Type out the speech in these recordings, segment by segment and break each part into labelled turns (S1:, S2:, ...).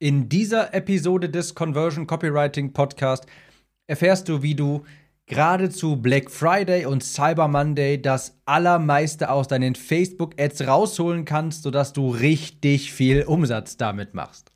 S1: In dieser Episode des Conversion Copywriting Podcast erfährst du, wie du gerade zu Black Friday und Cyber Monday das allermeiste aus deinen Facebook-Ads rausholen kannst, sodass du richtig viel Umsatz damit machst.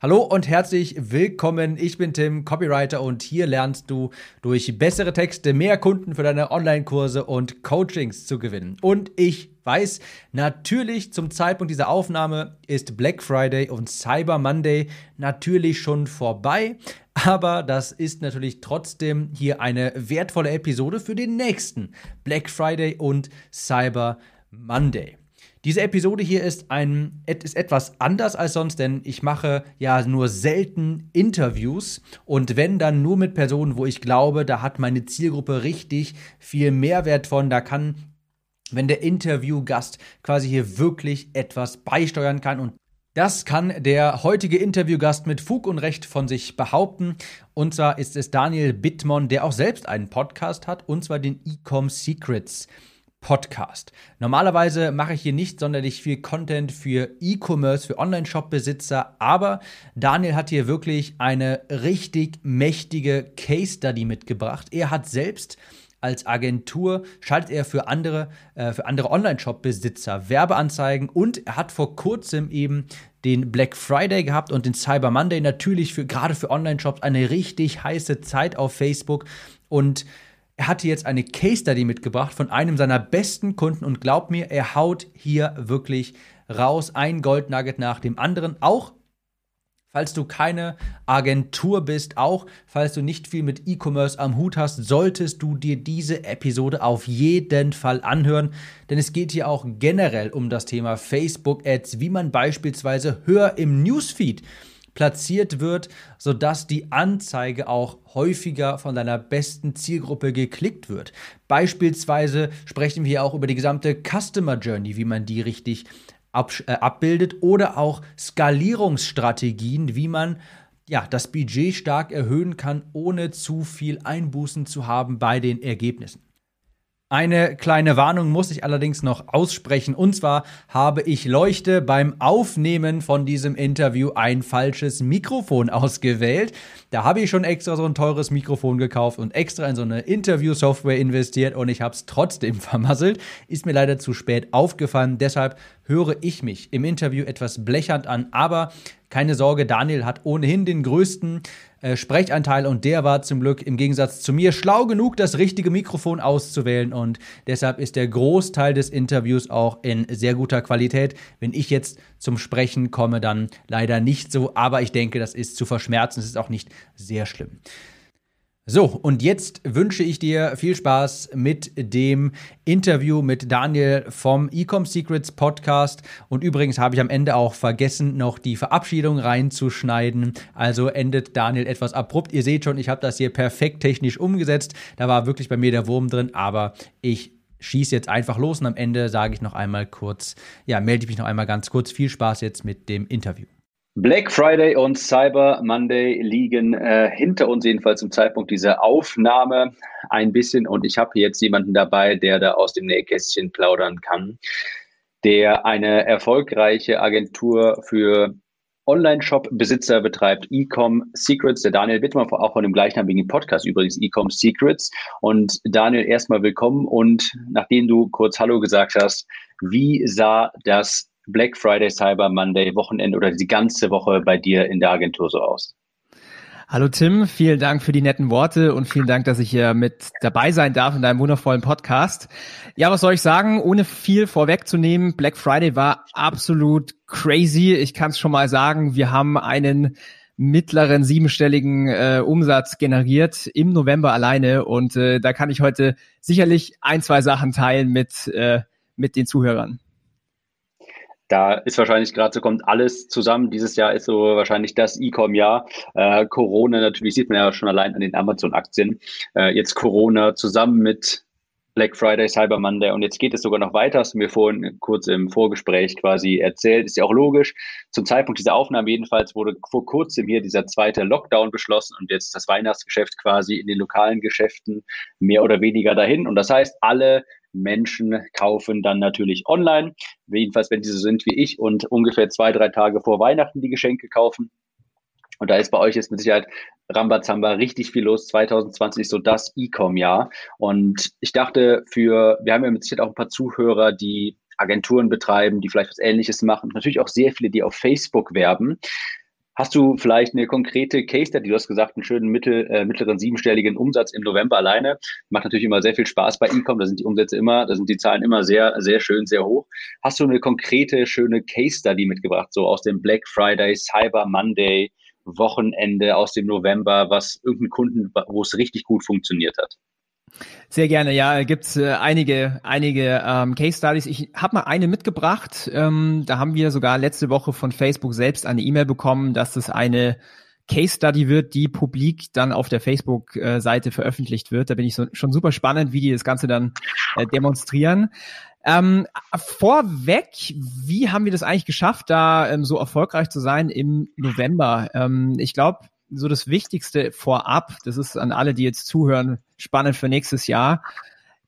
S1: Hallo und herzlich willkommen. Ich bin Tim, Copywriter und hier lernst du durch bessere Texte mehr Kunden für deine Online-Kurse und Coachings zu gewinnen. Und ich weiß, natürlich zum Zeitpunkt dieser Aufnahme ist Black Friday und Cyber Monday natürlich schon vorbei. Aber das ist natürlich trotzdem hier eine wertvolle Episode für den nächsten Black Friday und Cyber Monday. Diese Episode hier ist, ein, ist etwas anders als sonst, denn ich mache ja nur selten Interviews und wenn dann nur mit Personen, wo ich glaube, da hat meine Zielgruppe richtig viel Mehrwert von, da kann wenn der Interviewgast quasi hier wirklich etwas beisteuern kann und das kann der heutige Interviewgast mit Fug und Recht von sich behaupten. Und zwar ist es Daniel Bittmann, der auch selbst einen Podcast hat, und zwar den Ecom Secrets. Podcast. Normalerweise mache ich hier nicht sonderlich viel Content für E-Commerce, für Online-Shop-Besitzer, aber Daniel hat hier wirklich eine richtig mächtige Case Study mitgebracht. Er hat selbst als Agentur schaltet er für andere, äh, für andere Online-Shop-Besitzer Werbeanzeigen und er hat vor kurzem eben den Black Friday gehabt und den Cyber Monday. Natürlich für gerade für Online-Shops eine richtig heiße Zeit auf Facebook. Und er hatte jetzt eine Case Study mitgebracht von einem seiner besten Kunden und glaubt mir, er haut hier wirklich raus, ein Goldnugget nach dem anderen, auch falls du keine Agentur bist, auch falls du nicht viel mit E-Commerce am Hut hast, solltest du dir diese Episode auf jeden Fall anhören, denn es geht hier auch generell um das Thema Facebook Ads, wie man beispielsweise höher im Newsfeed platziert wird, sodass die Anzeige auch häufiger von deiner besten Zielgruppe geklickt wird. Beispielsweise sprechen wir auch über die gesamte Customer Journey, wie man die richtig ab, äh, abbildet oder auch Skalierungsstrategien, wie man ja, das Budget stark erhöhen kann, ohne zu viel Einbußen zu haben bei den Ergebnissen. Eine kleine Warnung muss ich allerdings noch aussprechen. Und zwar habe ich Leuchte beim Aufnehmen von diesem Interview ein falsches Mikrofon ausgewählt. Da habe ich schon extra so ein teures Mikrofon gekauft und extra in so eine Interview-Software investiert und ich habe es trotzdem vermasselt. Ist mir leider zu spät aufgefallen. Deshalb höre ich mich im Interview etwas blechernd an. Aber keine Sorge, Daniel hat ohnehin den größten äh, Sprechanteil und der war zum Glück im Gegensatz zu mir schlau genug, das richtige Mikrofon auszuwählen und deshalb ist der Großteil des Interviews auch in sehr guter Qualität. Wenn ich jetzt zum Sprechen komme, dann leider nicht so, aber ich denke, das ist zu verschmerzen, es ist auch nicht sehr schlimm. So, und jetzt wünsche ich dir viel Spaß mit dem Interview mit Daniel vom Ecom Secrets Podcast. Und übrigens habe ich am Ende auch vergessen, noch die Verabschiedung reinzuschneiden. Also endet Daniel etwas abrupt. Ihr seht schon, ich habe das hier perfekt technisch umgesetzt. Da war wirklich bei mir der Wurm drin, aber ich schieße jetzt einfach los und am Ende sage ich noch einmal kurz, ja, melde ich mich noch einmal ganz kurz. Viel Spaß jetzt mit dem Interview.
S2: Black Friday und Cyber Monday liegen äh, hinter uns jedenfalls zum Zeitpunkt dieser Aufnahme ein bisschen. Und ich habe jetzt jemanden dabei, der da aus dem Nähkästchen plaudern kann, der eine erfolgreiche Agentur für Online-Shop-Besitzer betreibt, Ecom Secrets. Der Daniel Wittmann, auch von dem gleichnamigen Podcast übrigens, Ecom Secrets. Und Daniel, erstmal willkommen. Und nachdem du kurz Hallo gesagt hast, wie sah das Black Friday, Cyber Monday, Wochenende oder die ganze Woche bei dir in der Agentur so aus?
S3: Hallo Tim, vielen Dank für die netten Worte und vielen Dank, dass ich hier mit dabei sein darf in deinem wundervollen Podcast. Ja, was soll ich sagen, ohne viel vorwegzunehmen, Black Friday war absolut crazy. Ich kann es schon mal sagen, wir haben einen mittleren siebenstelligen äh, Umsatz generiert im November alleine und äh, da kann ich heute sicherlich ein, zwei Sachen teilen mit, äh, mit den Zuhörern.
S2: Da ist wahrscheinlich gerade so kommt alles zusammen. Dieses Jahr ist so wahrscheinlich das E-Com-Jahr. Äh, Corona natürlich sieht man ja schon allein an den Amazon-Aktien. Äh, jetzt Corona zusammen mit Black Friday, Cyber Monday und jetzt geht es sogar noch weiter. Hast du mir vorhin kurz im Vorgespräch quasi erzählt. Ist ja auch logisch. Zum Zeitpunkt dieser Aufnahme jedenfalls wurde vor kurzem hier dieser zweite Lockdown beschlossen und jetzt das Weihnachtsgeschäft quasi in den lokalen Geschäften mehr oder weniger dahin. Und das heißt, alle Menschen kaufen dann natürlich online. Jedenfalls, wenn diese so sind wie ich und ungefähr zwei, drei Tage vor Weihnachten die Geschenke kaufen. Und da ist bei euch jetzt mit Sicherheit Rambazamba richtig viel los. 2020 ist so das E-Com-Jahr. Und ich dachte, für, wir haben ja mit Sicherheit auch ein paar Zuhörer, die Agenturen betreiben, die vielleicht was Ähnliches machen. Natürlich auch sehr viele, die auf Facebook werben. Hast du vielleicht eine konkrete Case Study? Du hast gesagt, einen schönen mittel, äh, mittleren siebenstelligen Umsatz im November alleine. Macht natürlich immer sehr viel Spaß bei E-Com. Da sind die Umsätze immer, da sind die Zahlen immer sehr, sehr schön, sehr hoch. Hast du eine konkrete, schöne Case Study mitgebracht, so aus dem Black Friday, Cyber Monday, Wochenende aus dem November, was irgendein Kunden, wo es richtig gut funktioniert hat?
S3: Sehr gerne, ja, gibt's äh, einige, einige ähm, Case Studies. Ich habe mal eine mitgebracht. Ähm, da haben wir sogar letzte Woche von Facebook selbst eine E-Mail bekommen, dass es eine Case Study wird, die publik dann auf der Facebook-Seite veröffentlicht wird. Da bin ich so, schon super spannend, wie die das Ganze dann äh, demonstrieren. Ähm, vorweg, wie haben wir das eigentlich geschafft, da ähm, so erfolgreich zu sein im November? Ähm, ich glaube, so das Wichtigste vorab, das ist an alle, die jetzt zuhören, spannend für nächstes Jahr,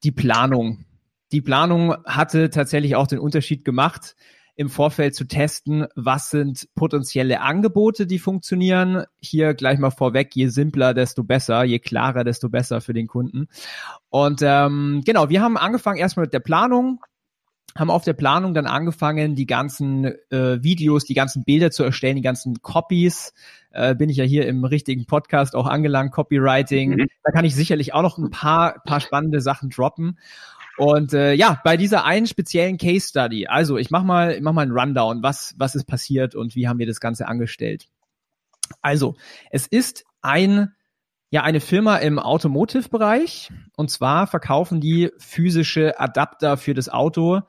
S3: die Planung. Die Planung hatte tatsächlich auch den Unterschied gemacht, im Vorfeld zu testen, was sind potenzielle Angebote, die funktionieren. Hier gleich mal vorweg, je simpler, desto besser, je klarer, desto besser für den Kunden. Und ähm, genau, wir haben angefangen erstmal mit der Planung, haben auf der Planung dann angefangen, die ganzen äh, Videos, die ganzen Bilder zu erstellen, die ganzen Copies. Äh, bin ich ja hier im richtigen Podcast auch angelangt, Copywriting. Mhm. Da kann ich sicherlich auch noch ein paar, paar spannende Sachen droppen. Und äh, ja, bei dieser einen speziellen Case Study, also ich mach mal, ich mach mal einen Rundown, was, was ist passiert und wie haben wir das Ganze angestellt. Also, es ist ein ja, eine Firma im Automotive-Bereich. Und zwar verkaufen die physische Adapter für das Auto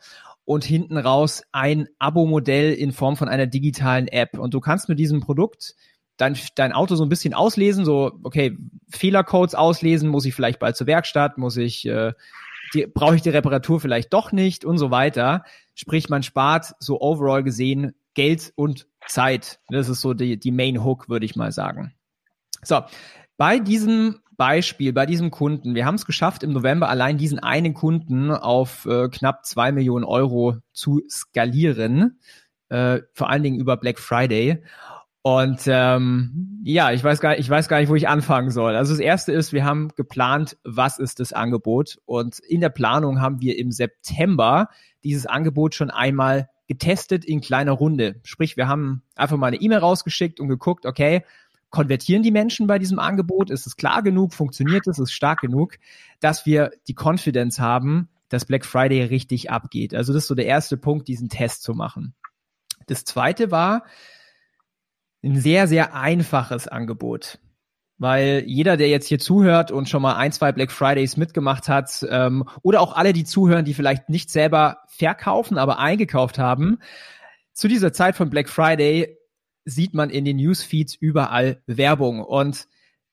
S3: und hinten raus ein Abo-Modell in Form von einer digitalen App. Und du kannst mit diesem Produkt dein, dein Auto so ein bisschen auslesen, so, okay, Fehlercodes auslesen, muss ich vielleicht bald zur Werkstatt, muss ich, äh, brauche ich die Reparatur vielleicht doch nicht und so weiter. Sprich, man spart so overall gesehen Geld und Zeit. Das ist so die, die Main Hook, würde ich mal sagen. So, bei diesem Beispiel, bei diesem Kunden, wir haben es geschafft, im November allein diesen einen Kunden auf äh, knapp zwei Millionen Euro zu skalieren, äh, vor allen Dingen über Black Friday. Und ähm, ja, ich weiß gar, ich weiß gar nicht, wo ich anfangen soll. Also das erste ist, wir haben geplant, was ist das Angebot? Und in der Planung haben wir im September dieses Angebot schon einmal getestet in kleiner Runde. Sprich, wir haben einfach mal eine E-Mail rausgeschickt und geguckt, okay, konvertieren die Menschen bei diesem Angebot? Ist es klar genug? Funktioniert es? Ist es stark genug, dass wir die Confidence haben, dass Black Friday richtig abgeht? Also das ist so der erste Punkt, diesen Test zu machen. Das zweite war ein sehr, sehr einfaches Angebot. Weil jeder, der jetzt hier zuhört und schon mal ein, zwei Black Fridays mitgemacht hat, ähm, oder auch alle, die zuhören, die vielleicht nicht selber verkaufen, aber eingekauft haben, zu dieser Zeit von Black Friday sieht man in den Newsfeeds überall Werbung und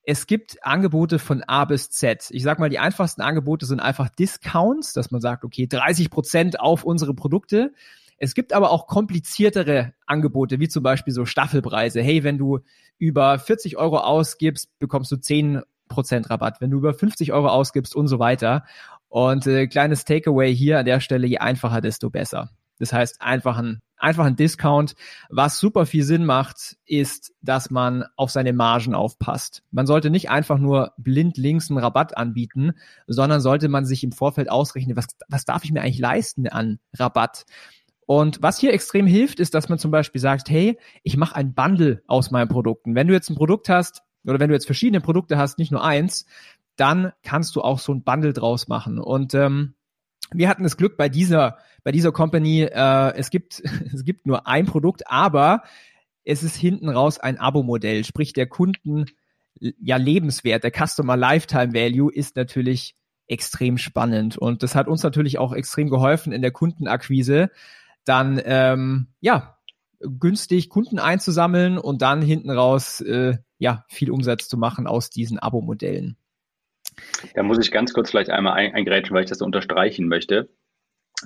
S3: es gibt Angebote von A bis Z. Ich sag mal, die einfachsten Angebote sind einfach Discounts, dass man sagt, okay, 30 Prozent auf unsere Produkte. Es gibt aber auch kompliziertere Angebote, wie zum Beispiel so Staffelpreise. Hey, wenn du über 40 Euro ausgibst, bekommst du 10 Prozent Rabatt. Wenn du über 50 Euro ausgibst und so weiter. Und äh, kleines Takeaway hier an der Stelle, je einfacher, desto besser. Das heißt, einfach ein einfach ein Discount. Was super viel Sinn macht, ist, dass man auf seine Margen aufpasst. Man sollte nicht einfach nur blind links einen Rabatt anbieten, sondern sollte man sich im Vorfeld ausrechnen, was, was darf ich mir eigentlich leisten an Rabatt? Und was hier extrem hilft, ist, dass man zum Beispiel sagt, hey, ich mache ein Bundle aus meinen Produkten. Wenn du jetzt ein Produkt hast oder wenn du jetzt verschiedene Produkte hast, nicht nur eins, dann kannst du auch so ein Bundle draus machen. Und ähm, wir hatten das Glück bei dieser, bei dieser Company, äh, es gibt, es gibt nur ein Produkt, aber es ist hinten raus ein Abo-Modell, sprich der Kunden, ja, Lebenswert, der Customer Lifetime Value ist natürlich extrem spannend und das hat uns natürlich auch extrem geholfen in der Kundenakquise, dann, ähm, ja, günstig Kunden einzusammeln und dann hinten raus, äh, ja, viel Umsatz zu machen aus diesen Abo-Modellen.
S2: Da muss ich ganz kurz vielleicht einmal eingrätschen, weil ich das unterstreichen möchte.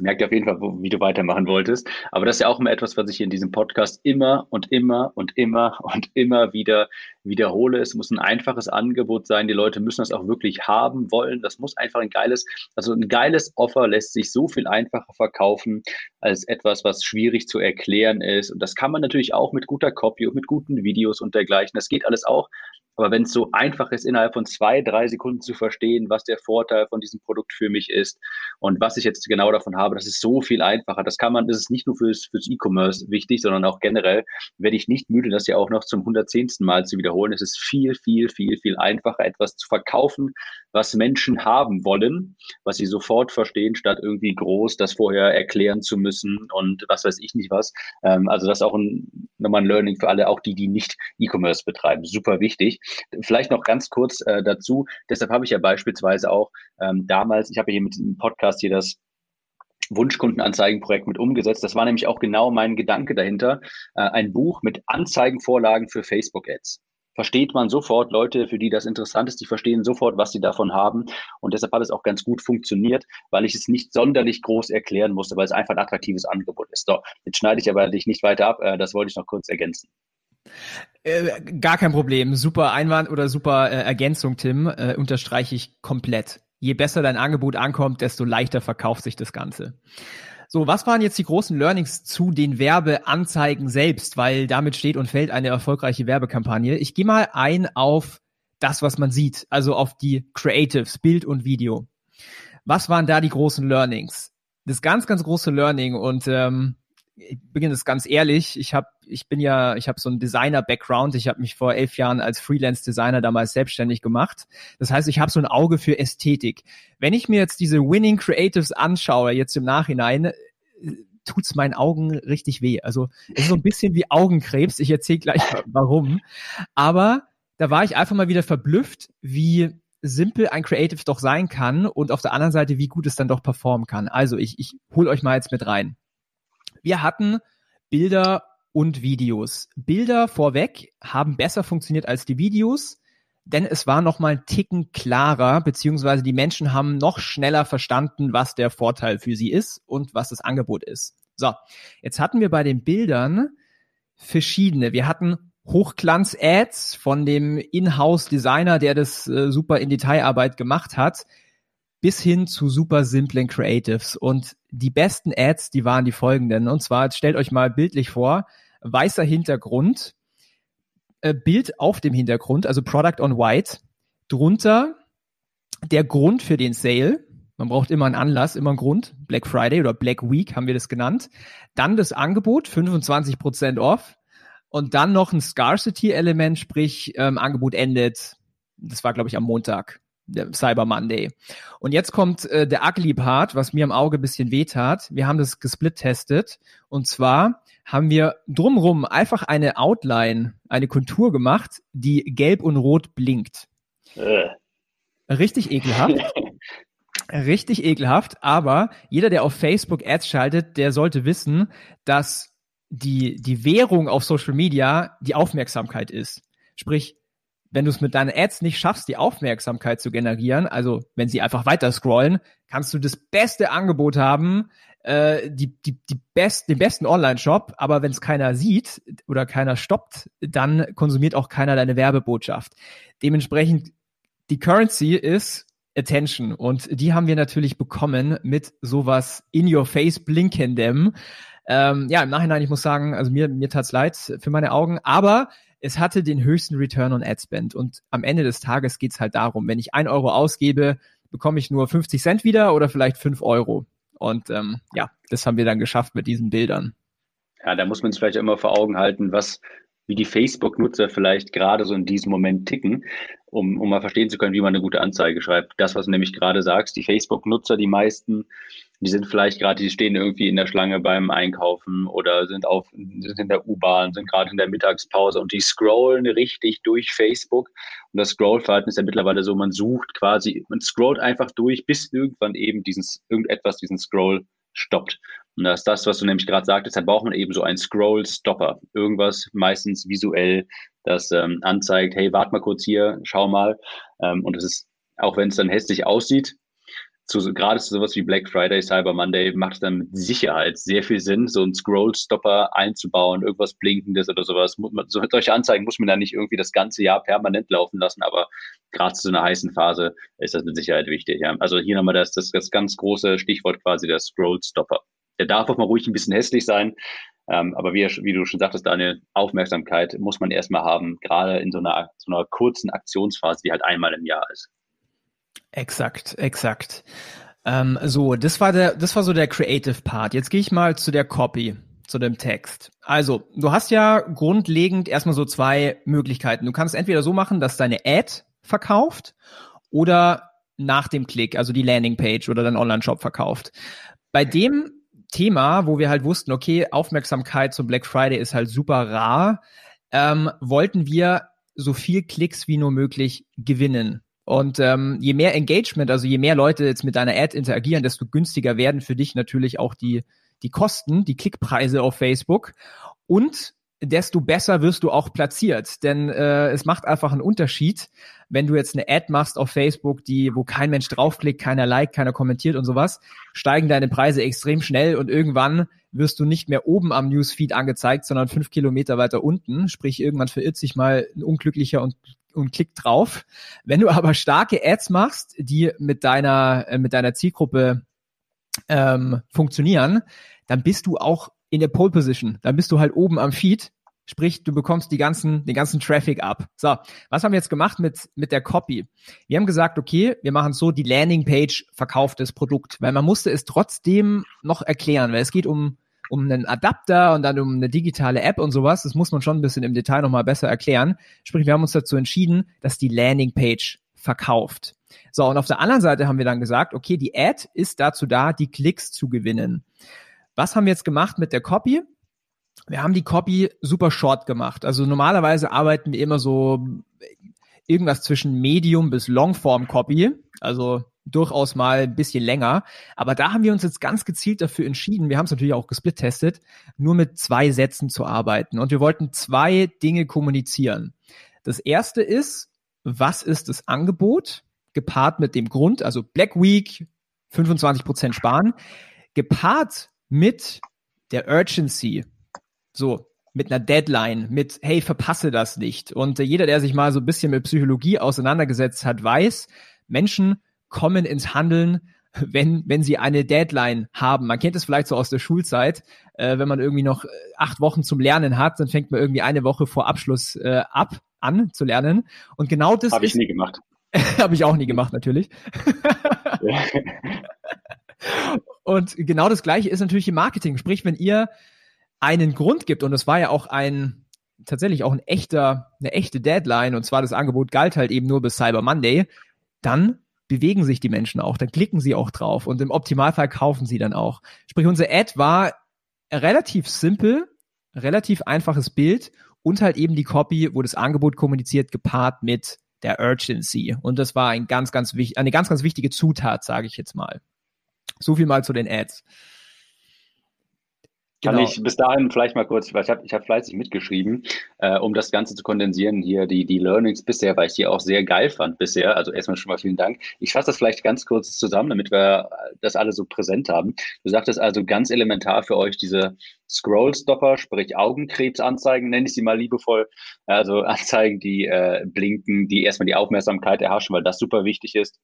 S2: Merkt auf jeden Fall, wie du weitermachen wolltest. Aber das ist ja auch immer etwas, was ich in diesem Podcast immer und immer und immer und immer wieder wiederhole. Es muss ein einfaches Angebot sein. Die Leute müssen das auch wirklich haben wollen. Das muss einfach ein geiles, also ein geiles Offer lässt sich so viel einfacher verkaufen als etwas, was schwierig zu erklären ist. Und das kann man natürlich auch mit guter Copy und mit guten Videos und dergleichen. Das geht alles auch. Aber wenn es so einfach ist, innerhalb von zwei, drei Sekunden zu verstehen, was der Vorteil von diesem Produkt für mich ist und was ich jetzt genau davon habe, das ist so viel einfacher. Das kann man, das ist nicht nur fürs, fürs E-Commerce wichtig, sondern auch generell werde ich nicht müde, das ja auch noch zum 110. Mal zu wiederholen. Es ist viel, viel, viel, viel einfacher, etwas zu verkaufen, was Menschen haben wollen, was sie sofort verstehen, statt irgendwie groß das vorher erklären zu müssen und was weiß ich nicht was. Ähm, also das ist auch ein, nochmal ein Learning für alle, auch die, die nicht E-Commerce betreiben. Super wichtig. Vielleicht noch ganz kurz äh, dazu. Deshalb habe ich ja beispielsweise auch ähm, damals, ich habe hier mit dem Podcast hier das Wunschkundenanzeigenprojekt mit umgesetzt. Das war nämlich auch genau mein Gedanke dahinter. Äh, ein Buch mit Anzeigenvorlagen für Facebook-Ads. Versteht man sofort, Leute, für die das interessant ist, die verstehen sofort, was sie davon haben. Und deshalb hat es auch ganz gut funktioniert, weil ich es nicht sonderlich groß erklären musste, weil es einfach ein attraktives Angebot ist. So, jetzt schneide ich aber dich nicht weiter ab. Äh, das wollte ich noch kurz ergänzen.
S3: Äh, gar kein Problem. Super Einwand oder super äh, Ergänzung, Tim. Äh, unterstreiche ich komplett. Je besser dein Angebot ankommt, desto leichter verkauft sich das Ganze. So, was waren jetzt die großen Learnings zu den Werbeanzeigen selbst? Weil damit steht und fällt eine erfolgreiche Werbekampagne. Ich gehe mal ein auf das, was man sieht, also auf die Creatives, Bild und Video. Was waren da die großen Learnings? Das ganz, ganz große Learning und ähm, ich beginne es ganz ehrlich, ich habe, ich bin ja, ich habe so einen Designer-Background. Ich habe mich vor elf Jahren als Freelance-Designer damals selbstständig gemacht. Das heißt, ich habe so ein Auge für Ästhetik. Wenn ich mir jetzt diese Winning Creatives anschaue, jetzt im Nachhinein, äh, tut's meinen Augen richtig weh. Also es ist so ein bisschen wie Augenkrebs. Ich erzähle gleich warum. Aber da war ich einfach mal wieder verblüfft, wie simpel ein Creative doch sein kann und auf der anderen Seite, wie gut es dann doch performen kann. Also ich, ich hol euch mal jetzt mit rein. Wir hatten Bilder und Videos. Bilder vorweg haben besser funktioniert als die Videos, denn es war noch mal ein Ticken klarer, beziehungsweise die Menschen haben noch schneller verstanden, was der Vorteil für sie ist und was das Angebot ist. So, jetzt hatten wir bei den Bildern verschiedene. Wir hatten Hochglanz-Ads von dem Inhouse-Designer, der das äh, super in Detailarbeit gemacht hat bis hin zu super simplen Creatives. Und die besten Ads, die waren die folgenden. Und zwar, stellt euch mal bildlich vor, weißer Hintergrund, äh, Bild auf dem Hintergrund, also Product on White, drunter der Grund für den Sale. Man braucht immer einen Anlass, immer einen Grund. Black Friday oder Black Week haben wir das genannt. Dann das Angebot, 25% off. Und dann noch ein Scarcity-Element, sprich ähm, Angebot endet. Das war, glaube ich, am Montag Cyber Monday. Und jetzt kommt äh, der ugly Part, was mir im Auge bisschen wehtat. Wir haben das gesplit-testet. Und zwar haben wir drumrum einfach eine Outline, eine Kontur gemacht, die gelb und rot blinkt. Äh. Richtig ekelhaft. Richtig ekelhaft, aber jeder, der auf Facebook Ads schaltet, der sollte wissen, dass die, die Währung auf Social Media die Aufmerksamkeit ist. Sprich, wenn du es mit deinen Ads nicht schaffst, die Aufmerksamkeit zu generieren, also wenn sie einfach weiter scrollen, kannst du das beste Angebot haben, äh, die, die, die best, den besten Online-Shop, aber wenn es keiner sieht oder keiner stoppt, dann konsumiert auch keiner deine Werbebotschaft. Dementsprechend, die Currency ist Attention und die haben wir natürlich bekommen mit sowas in your face blinkendem. Ähm, ja, im Nachhinein, ich muss sagen, also mir, mir tat's leid für meine Augen, aber es hatte den höchsten Return on Ad Spend. Und am Ende des Tages geht's halt darum, wenn ich ein Euro ausgebe, bekomme ich nur 50 Cent wieder oder vielleicht fünf Euro. Und ähm, ja, das haben wir dann geschafft mit diesen Bildern.
S2: Ja, da muss man sich vielleicht immer vor Augen halten, was wie die Facebook-Nutzer vielleicht gerade so in diesem Moment ticken, um, um mal verstehen zu können, wie man eine gute Anzeige schreibt. Das, was du nämlich gerade sagst, die Facebook-Nutzer, die meisten, die sind vielleicht gerade, die stehen irgendwie in der Schlange beim Einkaufen oder sind auf, sind in der U-Bahn, sind gerade in der Mittagspause und die scrollen richtig durch Facebook. Und das Scrollverhalten ist ja mittlerweile so, man sucht quasi, man scrollt einfach durch, bis irgendwann eben diesen, irgendetwas diesen Scroll stoppt. Und das ist das, was du nämlich gerade sagtest, da braucht man eben so einen Scroll-Stopper. Irgendwas meistens visuell, das ähm, anzeigt, hey, warte mal kurz hier, schau mal. Ähm, und es ist, auch wenn es dann hässlich aussieht, zu, gerade zu sowas wie Black Friday, Cyber Monday macht es dann mit Sicherheit sehr viel Sinn, so einen Scroll-Stopper einzubauen, irgendwas Blinkendes oder sowas. So, solche Anzeigen muss man da nicht irgendwie das ganze Jahr permanent laufen lassen, aber gerade zu so einer heißen Phase ist das mit Sicherheit wichtig. Ja. Also hier nochmal das, das, das ganz große Stichwort quasi der Scroll-Stopper. Der darf auch mal ruhig ein bisschen hässlich sein, ähm, aber wie, wie, du schon sagtest, Daniel, Aufmerksamkeit muss man erstmal haben, gerade in so einer, so einer kurzen Aktionsphase, die halt einmal im Jahr ist.
S3: Exakt, exakt. Ähm, so, das war der, das war so der Creative Part. Jetzt gehe ich mal zu der Copy, zu dem Text. Also, du hast ja grundlegend erstmal so zwei Möglichkeiten. Du kannst entweder so machen, dass deine Ad verkauft oder nach dem Klick, also die Landingpage oder dein Online-Shop verkauft. Bei dem Thema, wo wir halt wussten, okay, Aufmerksamkeit zum Black Friday ist halt super rar, ähm, wollten wir so viel Klicks wie nur möglich gewinnen. Und ähm, je mehr Engagement, also je mehr Leute jetzt mit deiner Ad interagieren, desto günstiger werden für dich natürlich auch die, die Kosten, die Klickpreise auf Facebook. Und desto besser wirst du auch platziert. Denn äh, es macht einfach einen Unterschied, wenn du jetzt eine Ad machst auf Facebook, die, wo kein Mensch draufklickt, keiner liked, keiner kommentiert und sowas, steigen deine Preise extrem schnell und irgendwann wirst du nicht mehr oben am Newsfeed angezeigt, sondern fünf Kilometer weiter unten. Sprich, irgendwann verirrt sich mal ein unglücklicher und und klick drauf. Wenn du aber starke Ads machst, die mit deiner, äh, mit deiner Zielgruppe ähm, funktionieren, dann bist du auch in der Pole Position. Dann bist du halt oben am Feed. Sprich, du bekommst die ganzen, den ganzen Traffic ab. So, was haben wir jetzt gemacht mit, mit der Copy? Wir haben gesagt, okay, wir machen so, die Landingpage verkauft das Produkt, weil man musste es trotzdem noch erklären, weil es geht um um einen Adapter und dann um eine digitale App und sowas. Das muss man schon ein bisschen im Detail nochmal besser erklären. Sprich, wir haben uns dazu entschieden, dass die Landingpage verkauft. So, und auf der anderen Seite haben wir dann gesagt, okay, die Ad ist dazu da, die Klicks zu gewinnen. Was haben wir jetzt gemacht mit der Copy? Wir haben die Copy super short gemacht. Also normalerweise arbeiten wir immer so irgendwas zwischen Medium bis Longform Copy. Also durchaus mal ein bisschen länger. Aber da haben wir uns jetzt ganz gezielt dafür entschieden, wir haben es natürlich auch gesplittestet, nur mit zwei Sätzen zu arbeiten. Und wir wollten zwei Dinge kommunizieren. Das erste ist, was ist das Angebot? Gepaart mit dem Grund, also Black Week, 25 Prozent sparen, gepaart mit der Urgency. So, mit einer Deadline, mit, hey, verpasse das nicht. Und äh, jeder, der sich mal so ein bisschen mit Psychologie auseinandergesetzt hat, weiß, Menschen kommen ins Handeln, wenn, wenn sie eine Deadline haben. Man kennt es vielleicht so aus der Schulzeit, äh, wenn man irgendwie noch äh, acht Wochen zum Lernen hat, dann fängt man irgendwie eine Woche vor Abschluss äh, ab an zu lernen. Und genau das
S2: habe ich nie gemacht.
S3: habe ich auch nie gemacht, natürlich. und genau das Gleiche ist natürlich im Marketing. Sprich, wenn ihr einen Grund gibt, und es war ja auch ein tatsächlich auch ein echter, eine echte Deadline, und zwar das Angebot galt halt eben nur bis Cyber Monday, dann bewegen sich die Menschen auch, dann klicken sie auch drauf und im Optimalfall kaufen sie dann auch. Sprich, unser Ad war relativ simpel, relativ einfaches Bild und halt eben die Copy, wo das Angebot kommuniziert, gepaart mit der Urgency. Und das war ein ganz, ganz eine ganz, ganz wichtige Zutat, sage ich jetzt mal. So viel mal zu den Ads.
S2: Kann genau. ich bis dahin vielleicht mal kurz, weil ich habe ich hab fleißig mitgeschrieben, äh, um das Ganze zu kondensieren, hier die, die Learnings bisher, weil ich die auch sehr geil fand bisher. Also erstmal schon mal vielen Dank. Ich fasse das vielleicht ganz kurz zusammen, damit wir das alle so präsent haben. Du sagtest also ganz elementar für euch diese Scrollstopper, sprich Augenkrebsanzeigen, nenne ich sie mal liebevoll. Also Anzeigen, die äh, blinken, die erstmal die Aufmerksamkeit erhaschen, weil das super wichtig ist.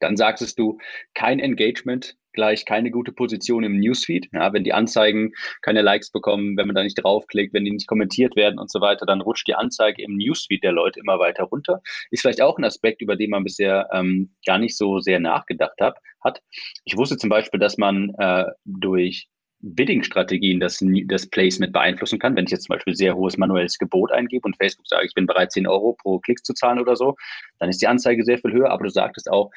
S2: Dann sagtest du, kein Engagement gleich keine gute Position im Newsfeed. Ja, wenn die Anzeigen keine Likes bekommen, wenn man da nicht draufklickt, wenn die nicht kommentiert werden und so weiter, dann rutscht die Anzeige im Newsfeed der Leute immer weiter runter. Ist vielleicht auch ein Aspekt, über den man bisher ähm, gar nicht so sehr nachgedacht hat. hat. Ich wusste zum Beispiel, dass man äh, durch Bidding-Strategien das, das Placement beeinflussen kann. Wenn ich jetzt zum Beispiel sehr hohes manuelles Gebot eingebe und Facebook sage, ich bin bereit, 10 Euro pro Klick zu zahlen oder so, dann ist die Anzeige sehr viel höher. Aber du sagtest auch,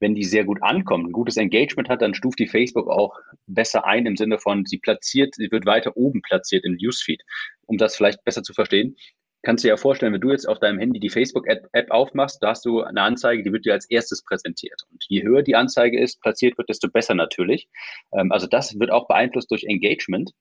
S2: wenn die sehr gut ankommt, ein gutes Engagement hat, dann stuft die Facebook auch besser ein im Sinne von, sie platziert, sie wird weiter oben platziert im Newsfeed. Um das vielleicht besser zu verstehen, kannst du dir ja vorstellen, wenn du jetzt auf deinem Handy die Facebook-App aufmachst, da hast du eine Anzeige, die wird dir als erstes präsentiert. Und je höher die Anzeige ist, platziert wird, desto besser natürlich. Ähm, also das wird auch beeinflusst durch Engagement.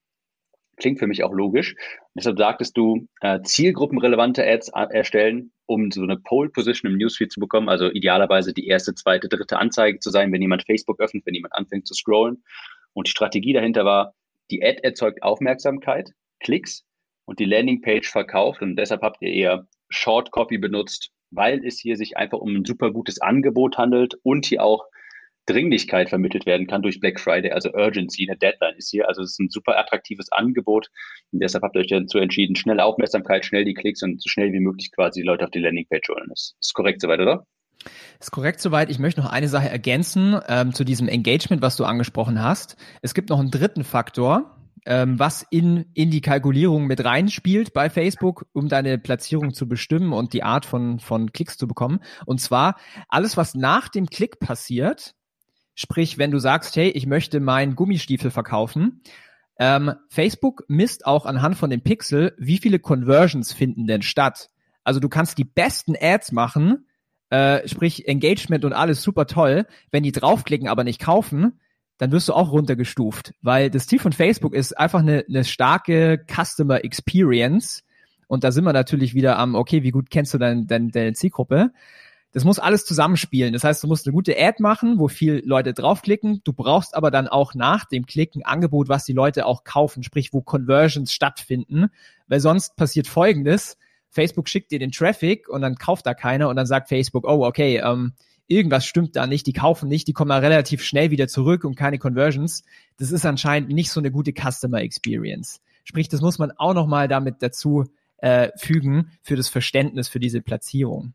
S2: Klingt für mich auch logisch. deshalb sagtest du, äh, zielgruppenrelevante Ads erstellen, um so eine Pole Position im Newsfeed zu bekommen. Also idealerweise die erste, zweite, dritte Anzeige zu sein, wenn jemand Facebook öffnet, wenn jemand anfängt zu scrollen. Und die Strategie dahinter war, die Ad erzeugt Aufmerksamkeit, Klicks und die Landingpage verkauft. Und deshalb habt ihr eher Short Copy benutzt, weil es hier sich einfach um ein super gutes Angebot handelt und hier auch Dringlichkeit vermittelt werden kann durch Black Friday, also Urgency, eine Deadline ist hier. Also es ist ein super attraktives Angebot. Und deshalb habt ihr euch dazu entschieden, schnell Aufmerksamkeit, schnell die Klicks und so schnell wie möglich quasi die Leute auf die Landingpage holen. Das ist korrekt soweit, oder?
S3: Ist korrekt soweit. Ich möchte noch eine Sache ergänzen ähm, zu diesem Engagement, was du angesprochen hast. Es gibt noch einen dritten Faktor, ähm, was in, in die Kalkulierung mit reinspielt bei Facebook, um deine Platzierung zu bestimmen und die Art von, von Klicks zu bekommen. Und zwar alles, was nach dem Klick passiert, Sprich, wenn du sagst, hey, ich möchte meinen Gummistiefel verkaufen, ähm, Facebook misst auch anhand von dem Pixel, wie viele Conversions finden denn statt. Also du kannst die besten Ads machen, äh, sprich Engagement und alles super toll. Wenn die draufklicken, aber nicht kaufen, dann wirst du auch runtergestuft, weil das Ziel von Facebook ist einfach eine, eine starke Customer Experience. Und da sind wir natürlich wieder am, okay, wie gut kennst du dein, dein, deine Zielgruppe? Das muss alles zusammenspielen. Das heißt, du musst eine gute Ad machen, wo viel Leute draufklicken. Du brauchst aber dann auch nach dem Klicken Angebot, was die Leute auch kaufen, sprich, wo Conversions stattfinden. Weil sonst passiert Folgendes. Facebook schickt dir den Traffic und dann kauft da keiner und dann sagt Facebook, oh, okay, ähm, irgendwas stimmt da nicht, die kaufen nicht, die kommen da relativ schnell wieder zurück und keine Conversions. Das ist anscheinend nicht so eine gute Customer Experience. Sprich, das muss man auch nochmal damit dazu äh, fügen für das Verständnis für diese Platzierung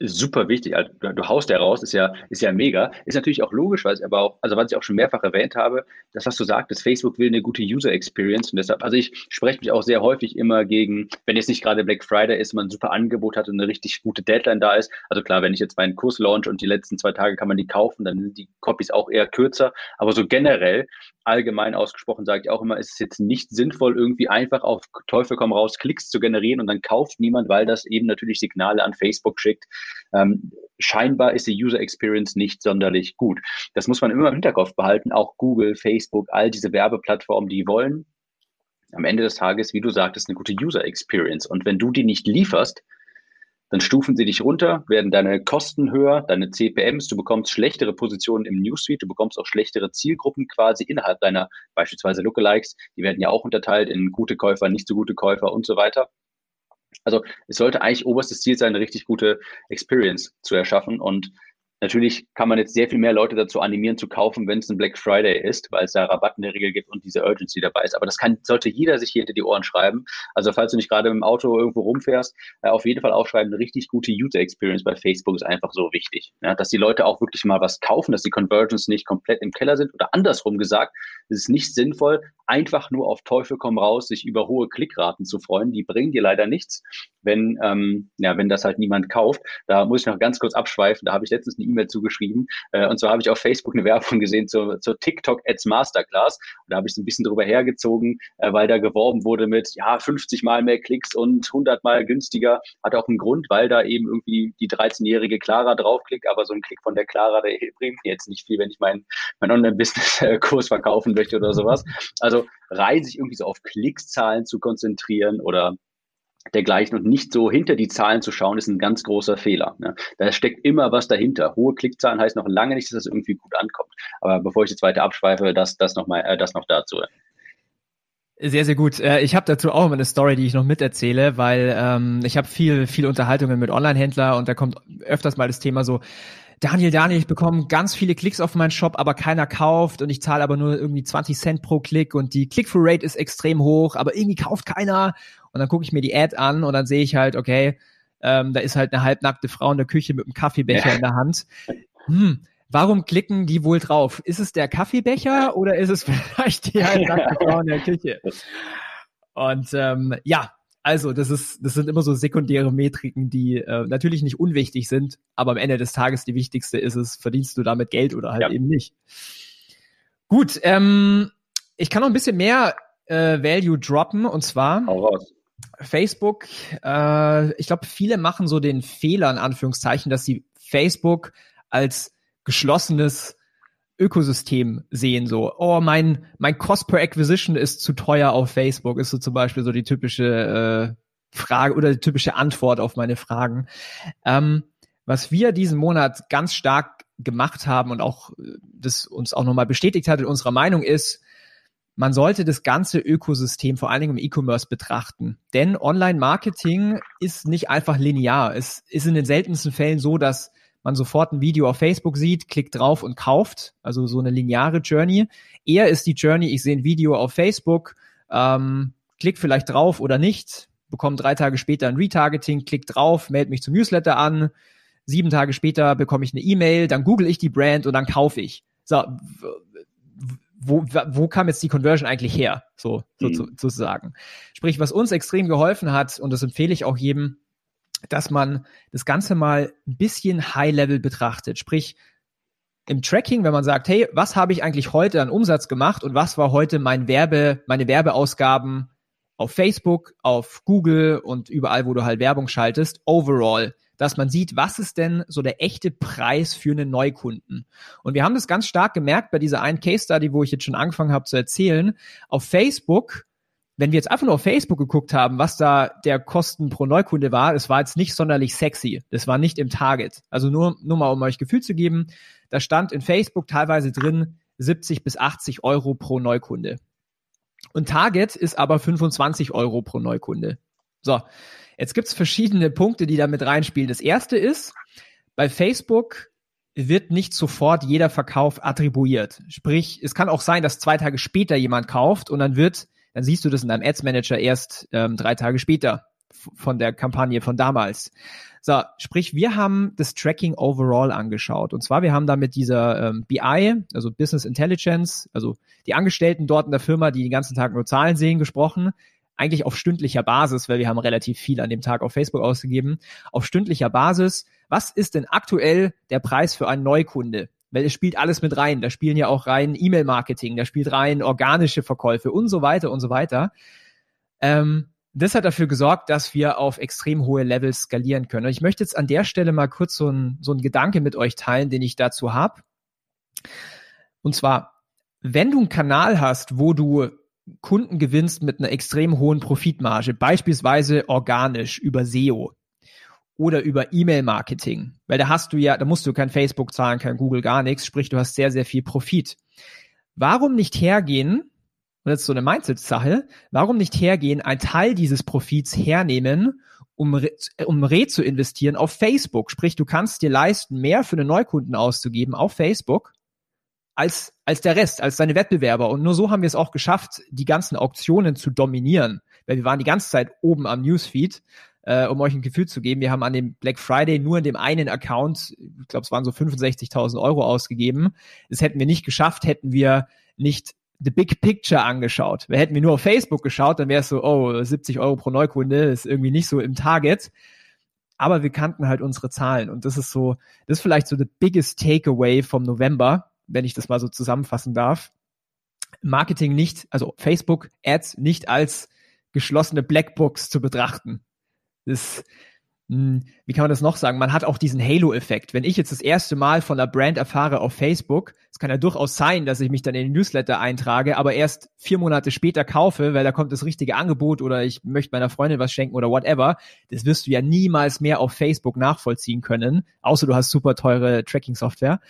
S2: super wichtig. Also, du haust ja raus, ist ja, ist ja mega. Ist natürlich auch logisch, weil es aber auch, also was ich auch schon mehrfach erwähnt habe, das, was du sagtest, Facebook will eine gute User Experience und deshalb, also ich spreche mich auch sehr häufig immer gegen, wenn jetzt nicht gerade Black Friday ist, man ein super Angebot hat und eine richtig gute Deadline da ist. Also klar, wenn ich jetzt meinen Kurs launch und die letzten zwei Tage kann man die kaufen, dann sind die Copies auch eher kürzer. Aber so generell allgemein ausgesprochen sage ich auch immer, es ist jetzt nicht sinnvoll, irgendwie einfach auf Teufel komm raus Klicks zu generieren und dann kauft niemand, weil das eben natürlich Signale an Facebook schickt. Ähm, scheinbar ist die User Experience nicht sonderlich gut. Das muss man immer im Hinterkopf behalten. Auch Google, Facebook, all diese Werbeplattformen, die wollen am Ende des Tages, wie du sagtest, eine gute User Experience. Und wenn du die nicht lieferst, dann stufen sie dich runter, werden deine Kosten höher, deine CPMs, du bekommst schlechtere Positionen im Newsfeed, du bekommst auch schlechtere Zielgruppen quasi innerhalb deiner beispielsweise Lookalikes, die werden ja auch unterteilt in gute Käufer, nicht so gute Käufer und so weiter. Also es sollte eigentlich oberstes Ziel sein, eine richtig gute Experience zu erschaffen und Natürlich kann man jetzt sehr viel mehr Leute dazu animieren zu kaufen, wenn es ein Black Friday ist, weil es da Rabatt in der Regel gibt und diese Urgency dabei ist. Aber das kann, sollte jeder sich hier hinter die Ohren schreiben. Also falls du nicht gerade dem Auto irgendwo rumfährst, äh, auf jeden Fall aufschreiben, eine richtig gute User Experience bei Facebook ist einfach so wichtig. Ja, dass die Leute auch wirklich mal was kaufen, dass die Conversions nicht komplett im Keller sind oder andersrum gesagt, es ist nicht sinnvoll, einfach nur auf Teufel komm raus, sich über hohe Klickraten zu freuen. Die bringen dir leider nichts, wenn, ähm, ja, wenn das halt niemand kauft. Da muss ich noch ganz kurz abschweifen. Da habe ich letztens eine E-Mail zugeschrieben. Äh, und zwar habe ich auf Facebook eine Werbung gesehen zur, zur TikTok Ads Masterclass. Und da habe ich so ein bisschen drüber hergezogen, äh, weil da geworben wurde mit, ja, 50 mal mehr Klicks und 100 mal günstiger. Hat auch einen Grund, weil da eben irgendwie die 13-jährige Clara draufklickt. Aber so ein Klick von der Clara, der bringt mir jetzt nicht viel, wenn ich meinen mein Online-Business-Kurs verkaufen möchte oder sowas. Also rein sich irgendwie so auf Klickszahlen zu konzentrieren oder dergleichen und nicht so hinter die Zahlen zu schauen, ist ein ganz großer Fehler. Ne? Da steckt immer was dahinter. Hohe Klickzahlen heißt noch lange nicht, dass das irgendwie gut ankommt. Aber bevor ich jetzt weiter abschweife, das, das, noch, mal, äh, das noch dazu.
S3: Sehr, sehr gut. Äh, ich habe dazu auch immer eine Story, die ich noch miterzähle, weil ähm, ich habe viel, viel Unterhaltungen mit Online-Händler und da kommt öfters mal das Thema so, Daniel, Daniel, ich bekomme ganz viele Klicks auf meinen Shop, aber keiner kauft und ich zahle aber nur irgendwie 20 Cent pro Klick und die Click-Through-Rate ist extrem hoch, aber irgendwie kauft keiner. Und dann gucke ich mir die Ad an und dann sehe ich halt, okay, ähm, da ist halt eine halbnackte Frau in der Küche mit einem Kaffeebecher ja. in der Hand. Hm, warum klicken die wohl drauf? Ist es der Kaffeebecher oder ist es vielleicht die halbnackte Frau in der Küche? Und ähm, ja, also, das ist, das sind immer so sekundäre Metriken, die äh, natürlich nicht unwichtig sind, aber am Ende des Tages die wichtigste ist es, verdienst du damit Geld oder halt ja. eben nicht. Gut, ähm, ich kann noch ein bisschen mehr äh, Value droppen und zwar Facebook. Äh, ich glaube, viele machen so den Fehler in Anführungszeichen, dass sie Facebook als geschlossenes Ökosystem sehen, so, oh, mein, mein Cost per Acquisition ist zu teuer auf Facebook, ist so zum Beispiel so die typische äh, Frage oder die typische Antwort auf meine Fragen. Ähm, was wir diesen Monat ganz stark gemacht haben und auch äh, das uns auch nochmal bestätigt hat in unserer Meinung ist, man sollte das ganze Ökosystem vor allen Dingen im E-Commerce betrachten. Denn Online-Marketing ist nicht einfach linear. Es ist in den seltensten Fällen so, dass man sofort ein Video auf Facebook sieht, klickt drauf und kauft, also so eine lineare Journey. Eher ist die Journey, ich sehe ein Video auf Facebook, ähm, klick vielleicht drauf oder nicht, bekomme drei Tage später ein Retargeting, klick drauf, melde mich zum Newsletter an, sieben Tage später bekomme ich eine E-Mail, dann google ich die Brand und dann kaufe ich. So, wo, wo kam jetzt die Conversion eigentlich her? So, so mhm. sozusagen. Sprich, was uns extrem geholfen hat, und das empfehle ich auch jedem, dass man das Ganze mal ein bisschen High-Level betrachtet. Sprich, im Tracking, wenn man sagt, hey, was habe ich eigentlich heute an Umsatz gemacht und was war heute mein Werbe, meine Werbeausgaben auf Facebook, auf Google und überall, wo du halt Werbung schaltest, overall, dass man sieht, was ist denn so der echte Preis für einen Neukunden. Und wir haben das ganz stark gemerkt bei dieser einen Case Study, wo ich jetzt schon angefangen habe zu erzählen. Auf Facebook wenn wir jetzt einfach nur auf Facebook geguckt haben, was da der Kosten pro Neukunde war, es war jetzt nicht sonderlich sexy. Das war nicht im Target. Also nur, nur mal, um euch Gefühl zu geben, da stand in Facebook teilweise drin 70 bis 80 Euro pro Neukunde. Und Target ist aber 25 Euro pro Neukunde. So, jetzt gibt's verschiedene Punkte, die da mit reinspielen. Das erste ist, bei Facebook wird nicht sofort jeder Verkauf attribuiert. Sprich, es kann auch sein, dass zwei Tage später jemand kauft und dann wird dann siehst du das in deinem Ads Manager erst ähm, drei Tage später von der Kampagne von damals. So, sprich, wir haben das Tracking overall angeschaut. Und zwar, wir haben da mit dieser ähm, BI, also Business Intelligence, also die Angestellten dort in der Firma, die den ganzen Tag nur Zahlen sehen, gesprochen. Eigentlich auf stündlicher Basis, weil wir haben relativ viel an dem Tag auf Facebook ausgegeben. Auf stündlicher Basis, was ist denn aktuell der Preis für einen Neukunde? Weil es spielt alles mit rein. Da spielen ja auch rein E-Mail-Marketing, da spielt rein organische Verkäufe und so weiter und so weiter. Ähm, das hat dafür gesorgt, dass wir auf extrem hohe Levels skalieren können. Und ich möchte jetzt an der Stelle mal kurz so ein, so ein Gedanke mit euch teilen, den ich dazu habe. Und zwar, wenn du einen Kanal hast, wo du Kunden gewinnst mit einer extrem hohen Profitmarge, beispielsweise organisch über SEO, oder über E-Mail-Marketing, weil da hast du ja, da musst du kein Facebook zahlen, kein Google, gar nichts, sprich du hast sehr, sehr viel Profit. Warum nicht hergehen, und das ist so eine Mindset-Sache, warum nicht hergehen, ein Teil dieses Profits hernehmen, um, um Re zu investieren auf Facebook, sprich du kannst dir leisten, mehr für einen Neukunden auszugeben auf Facebook, als, als der Rest, als deine Wettbewerber. Und nur so haben wir es auch geschafft, die ganzen Auktionen zu dominieren. Weil wir waren die ganze Zeit oben am Newsfeed äh, um euch ein Gefühl zu geben, wir haben an dem Black Friday nur in dem einen Account, ich glaube, es waren so 65.000 Euro ausgegeben. Das hätten wir nicht geschafft, hätten wir nicht the big picture angeschaut. Wir hätten wir nur auf Facebook geschaut, dann wäre es so, oh, 70 Euro pro Neukunde ist irgendwie nicht so im Target. Aber wir kannten halt unsere Zahlen und das ist so, das ist vielleicht so the biggest takeaway vom November, wenn ich das mal so zusammenfassen darf. Marketing nicht, also Facebook Ads nicht als geschlossene Blackbox zu betrachten ist, hm, wie kann man das noch sagen? Man hat auch diesen Halo-Effekt. Wenn ich jetzt das erste Mal von einer Brand erfahre auf Facebook, es kann ja durchaus sein, dass ich mich dann in den Newsletter eintrage, aber erst vier Monate später kaufe, weil da kommt das richtige Angebot oder ich möchte meiner Freundin was schenken oder whatever. Das wirst du ja niemals mehr auf Facebook nachvollziehen können, außer du hast super teure Tracking-Software.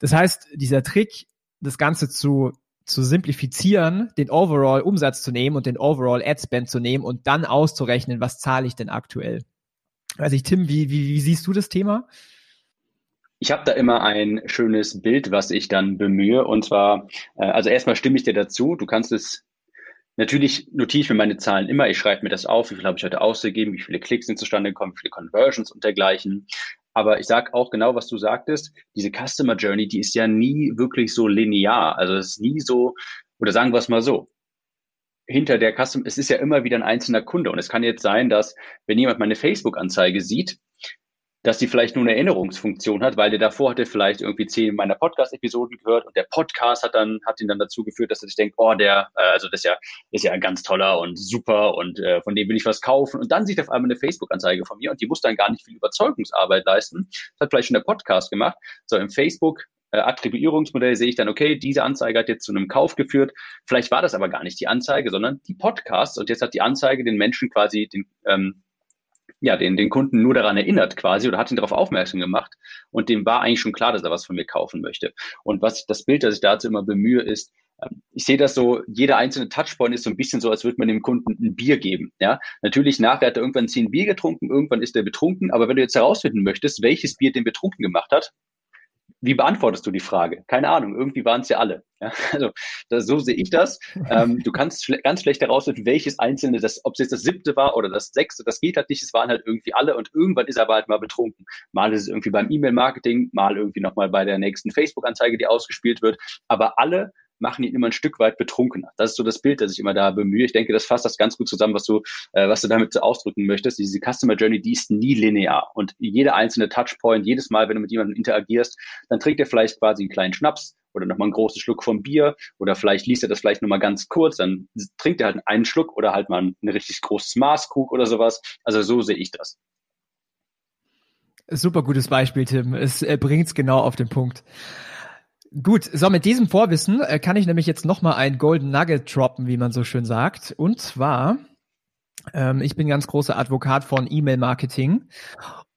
S3: Das heißt, dieser Trick, das Ganze zu zu simplifizieren, den Overall Umsatz zu nehmen und den Overall Ad Spend zu nehmen und dann auszurechnen, was zahle ich denn aktuell. Also ich, Tim, wie, wie, wie siehst du das Thema?
S2: Ich habe da immer ein schönes Bild, was ich dann bemühe. Und zwar, äh, also erstmal stimme ich dir dazu. Du kannst es, natürlich notiere ich mir meine Zahlen immer. Ich schreibe mir das auf, wie viel habe ich heute ausgegeben, wie viele Klicks sind zustande gekommen, wie viele Conversions und dergleichen. Aber ich sage auch genau, was du sagtest, diese Customer Journey, die ist ja nie wirklich so linear. Also es ist nie so, oder sagen wir es mal so, hinter der Custom, es ist ja immer wieder ein einzelner Kunde. Und es kann jetzt sein, dass, wenn jemand meine Facebook-Anzeige sieht, dass die vielleicht nur eine Erinnerungsfunktion hat, weil der davor hatte vielleicht irgendwie zehn meiner Podcast-Episoden gehört und der Podcast hat dann, hat ihn dann dazu geführt, dass er sich denkt, oh, der, äh, also das ist ja, ist ja ein ganz toller und super und äh, von dem will ich was kaufen. Und dann sieht er auf einmal eine Facebook-Anzeige von mir und die muss dann gar nicht viel Überzeugungsarbeit leisten. Das hat vielleicht schon der Podcast gemacht. So, im Facebook äh, Attribuierungsmodell sehe ich dann, okay, diese Anzeige hat jetzt zu einem Kauf geführt. Vielleicht war das aber gar nicht die Anzeige, sondern die Podcasts. Und jetzt hat die Anzeige den Menschen quasi den, ähm, ja, den, den Kunden nur daran erinnert quasi oder hat ihn darauf aufmerksam gemacht. Und dem war eigentlich schon klar, dass er was von mir kaufen möchte. Und was das Bild, das ich dazu immer bemühe, ist, ähm, ich sehe das so, jeder einzelne Touchpoint ist so ein bisschen so, als würde man dem Kunden ein Bier geben. Ja, natürlich nachher hat er irgendwann zehn Bier getrunken, irgendwann ist er betrunken, aber wenn du jetzt herausfinden möchtest, welches Bier den betrunken gemacht hat, wie beantwortest du die Frage? Keine Ahnung, irgendwie waren es ja alle. Ja, also das, so sehe ich das. Ähm, du kannst schle ganz schlecht herausfinden, welches einzelne, das, ob es jetzt das siebte war oder das sechste, das geht halt nicht. Es waren halt irgendwie alle und irgendwann ist er aber halt mal betrunken. Mal ist es irgendwie beim E-Mail-Marketing, mal irgendwie nochmal bei der nächsten Facebook-Anzeige, die ausgespielt wird. Aber alle machen ihn immer ein Stück weit betrunkener. Das ist so das Bild, das ich immer da bemühe. Ich denke, das fasst das ganz gut zusammen, was du, äh, was du damit ausdrücken möchtest. Diese Customer Journey, die ist nie linear. Und jeder einzelne Touchpoint, jedes Mal, wenn du mit jemandem interagierst, dann trinkt er vielleicht quasi einen kleinen Schnaps oder nochmal einen großen Schluck vom Bier oder vielleicht liest er das vielleicht nochmal ganz kurz, dann trinkt er halt einen Schluck oder halt mal ein richtig großes Maßkrug oder sowas. Also so sehe ich das.
S3: Super gutes Beispiel, Tim. Es äh, bringt es genau auf den Punkt. Gut, so mit diesem Vorwissen äh, kann ich nämlich jetzt noch mal ein Golden Nugget droppen, wie man so schön sagt. Und zwar, ähm, ich bin ganz großer Advokat von E-Mail-Marketing